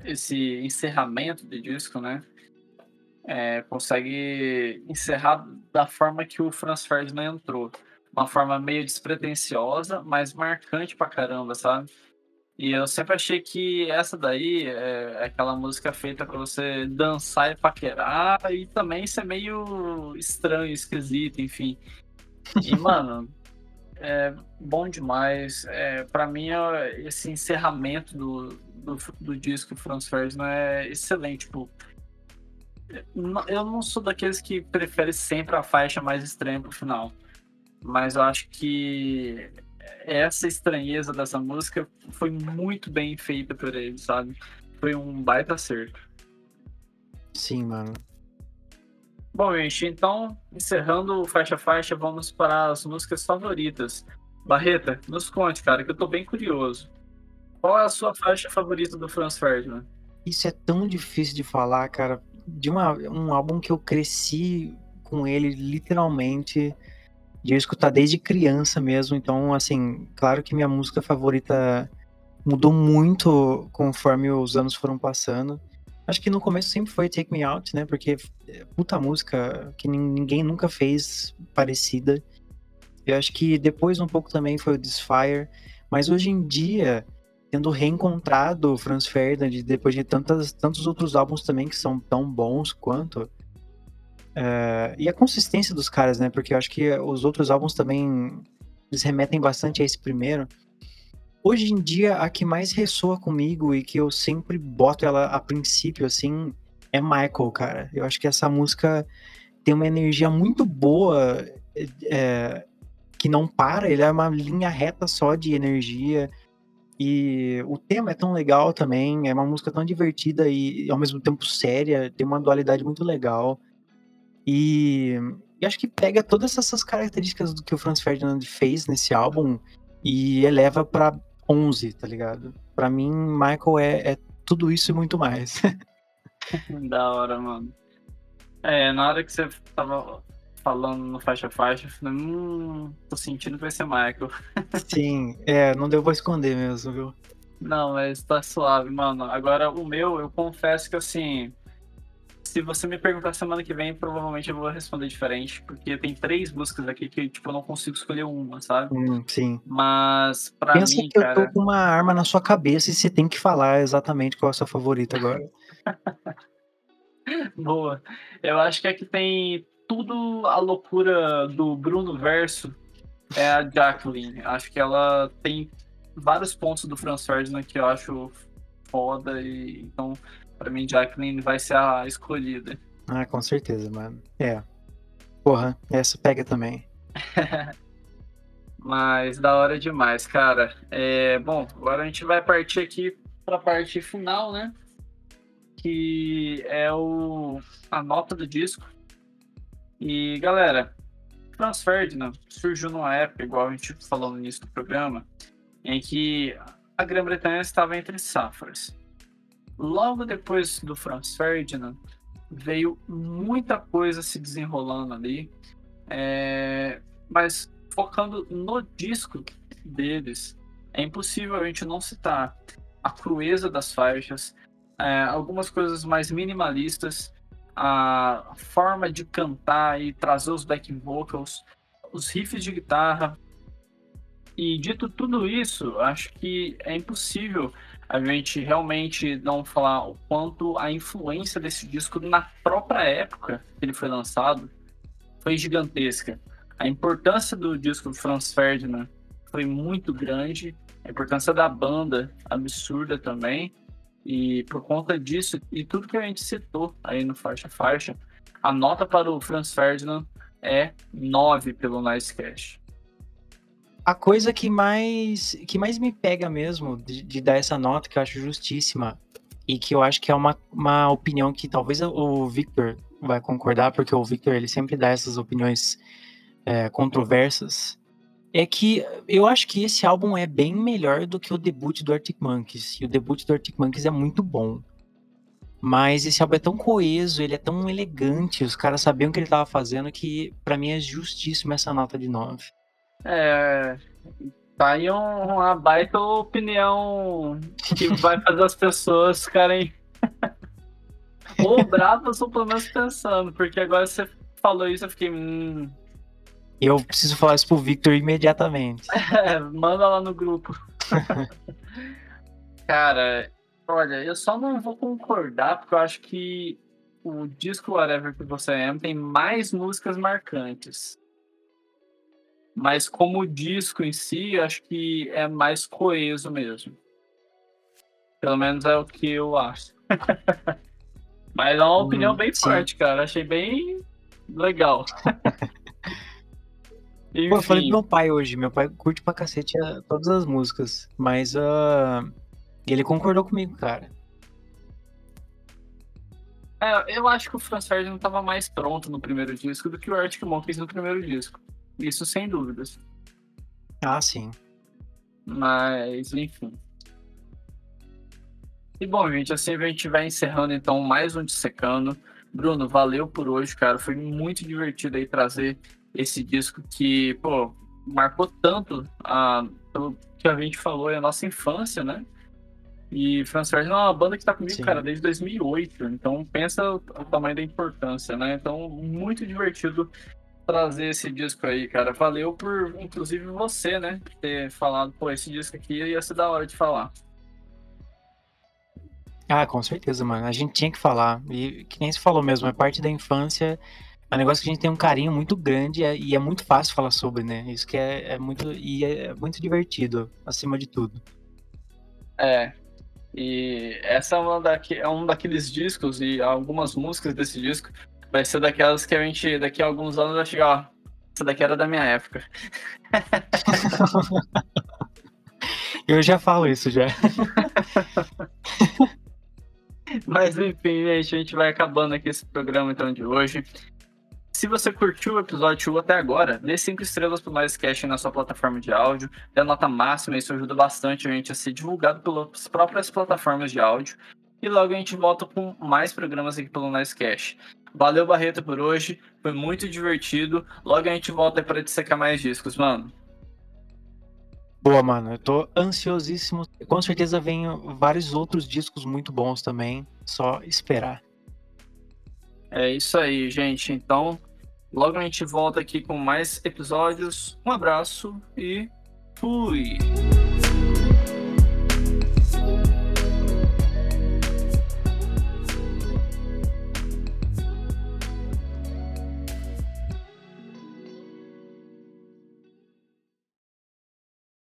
esse encerramento de disco, né? É, consegue encerrar da forma que o Franz Ferdinand entrou. Uma forma meio despretensiosa, mas marcante pra caramba, sabe? E eu sempre achei que essa daí é aquela música feita para você dançar e paquerar e também ser meio estranho, esquisito, enfim. E, mano, é bom demais. É, para mim, esse encerramento do, do, do disco Franz Ferdinand é excelente. Tipo, eu não sou daqueles que prefere sempre a faixa mais estranha pro final. Mas eu acho que essa estranheza dessa música foi muito bem feita por ele, sabe? Foi um baita acerto. Sim, mano. Bom, gente, então, encerrando faixa a faixa, vamos para as músicas favoritas. Barreta, nos conte, cara, que eu tô bem curioso. Qual é a sua faixa favorita do Franz Ferdinand? Isso é tão difícil de falar, cara, de uma, um álbum que eu cresci com ele literalmente de eu escutar desde criança mesmo. Então, assim, claro que minha música favorita mudou muito conforme os anos foram passando. Acho que no começo sempre foi Take Me Out, né? Porque é puta música que ninguém nunca fez parecida. Eu acho que depois um pouco também foi o Desfire. Mas hoje em dia, tendo reencontrado o Franz Ferdinand depois de tantas, tantos outros álbuns também que são tão bons quanto. É, e a consistência dos caras, né? Porque eu acho que os outros álbuns também eles remetem bastante a esse primeiro. Hoje em dia, a que mais ressoa comigo e que eu sempre boto ela a princípio, assim, é Michael, cara. Eu acho que essa música tem uma energia muito boa, é, que não para, ele é uma linha reta só de energia. E o tema é tão legal também, é uma música tão divertida e ao mesmo tempo séria, tem uma dualidade muito legal. E, e acho que pega todas essas características do que o Franz Ferdinand fez nesse álbum e eleva para 11, tá ligado? Para mim, Michael é, é tudo isso e muito mais. da hora, mano. É, na hora que você tava falando no faixa faixa, eu falei, hum, tô sentindo que vai ser Michael. Sim, é, não deu pra esconder mesmo, viu? Não, mas tá suave, mano. Agora o meu, eu confesso que assim, se você me perguntar semana que vem, provavelmente eu vou responder diferente, porque tem três músicas aqui que, tipo, eu não consigo escolher uma, sabe? Hum, sim. Mas, pra Pensa mim, que eu cara... tô com uma arma na sua cabeça e você tem que falar exatamente qual é a sua favorita agora. Boa. Eu acho que aqui tem tudo a loucura do Bruno Verso é a Jacqueline. Acho que ela tem vários pontos do Franz Ferdinand que eu acho foda e então para mim Jacqueline vai ser a escolhida. Ah, com certeza, mano. É. Porra, essa pega também. Mas da hora demais, cara. É, bom, agora a gente vai partir aqui para a parte final, né? Que é o a nota do disco. E galera, Franz Ferdinand surgiu numa época, igual a gente falou no início do programa, em que a Grã-Bretanha estava entre safras. Logo depois do Franz Ferdinand, veio muita coisa se desenrolando ali, é... mas focando no disco deles, é impossível a gente não citar a crueza das faixas, é, algumas coisas mais minimalistas, a forma de cantar e trazer os backing vocals, os riffs de guitarra. E dito tudo isso, acho que é impossível a gente realmente não falar o quanto a influência desse disco na própria época que ele foi lançado foi gigantesca. A importância do disco do Franz Ferdinand foi muito grande, a importância da banda absurda também. E por conta disso, e tudo que a gente citou aí no Faixa Faixa, a nota para o Franz Ferdinand é 9 pelo Nice Cash. A coisa que mais, que mais me pega mesmo de, de, dar essa nota, que eu acho justíssima, e que eu acho que é uma, uma opinião que talvez o Victor vai concordar, porque o Victor ele sempre dá essas opiniões é, controversas, é que eu acho que esse álbum é bem melhor do que o debut do Arctic Monkeys. E o debut do Arctic Monkeys é muito bom. Mas esse álbum é tão coeso, ele é tão elegante, os caras sabiam o que ele tava fazendo que para mim é justíssimo essa nota de 9. É. Tá aí um, uma baita opinião que vai fazer as pessoas ficarem ou bravas ou pelo menos pensando, porque agora você falou isso, eu fiquei. Hum, eu preciso falar isso pro Victor imediatamente. É, manda lá no grupo. Cara, olha, eu só não vou concordar porque eu acho que o disco Whatever que você ama tem mais músicas marcantes. Mas como disco em si, eu acho que é mais coeso mesmo. Pelo menos é o que eu acho. Mas é uma opinião hum, bem sim. forte, cara. Achei bem legal. Pô, eu falei pro meu pai hoje. Meu pai curte pra cacete a, todas as músicas. Mas uh, ele concordou comigo, cara. É, eu acho que o Franz Ferdinand estava mais pronto no primeiro disco do que o Arctic Monkeys no primeiro disco. Isso sem dúvidas. Ah, sim. Mas, enfim. E bom, gente, assim a gente vai encerrando então mais um Dissecando. Bruno, valeu por hoje, cara. Foi muito divertido aí trazer esse disco que, pô, marcou tanto a, pelo que a gente falou, é a nossa infância, né? E Franz Ferdinand é uma banda que está comigo, Sim. cara, desde 2008. Então, pensa o, o, tamanho da importância, né? Então, muito divertido trazer esse disco aí, cara. Valeu por, inclusive, você, né? Ter falado, pô, esse disco aqui ia ser da hora de falar. Ah, com certeza, mano. A gente tinha que falar. E que nem se falou mesmo, é parte da infância é um negócio que a gente tem um carinho muito grande é, e é muito fácil falar sobre, né? Isso que é, é muito e é muito divertido, acima de tudo. É. E essa é, uma daqui, é um daqueles discos e algumas músicas desse disco vai ser daquelas que a gente daqui a alguns anos vai chegar, ó, essa daqui era da minha época. Eu já falo isso já. Mas enfim, gente, a gente vai acabando aqui esse programa então de hoje. Se você curtiu o episódio até agora, dê 5 estrelas pro Noisecast na sua plataforma de áudio, dê a nota máxima, isso ajuda bastante a gente a ser divulgado pelas próprias plataformas de áudio. E logo a gente volta com mais programas aqui pelo Noisecast. Valeu, Barreto, por hoje. Foi muito divertido. Logo a gente volta para dissecar mais discos, mano. Boa, mano. Eu tô ansiosíssimo. Com certeza vem vários outros discos muito bons também. Só esperar. É isso aí, gente. Então, logo a gente volta aqui com mais episódios. Um abraço e fui!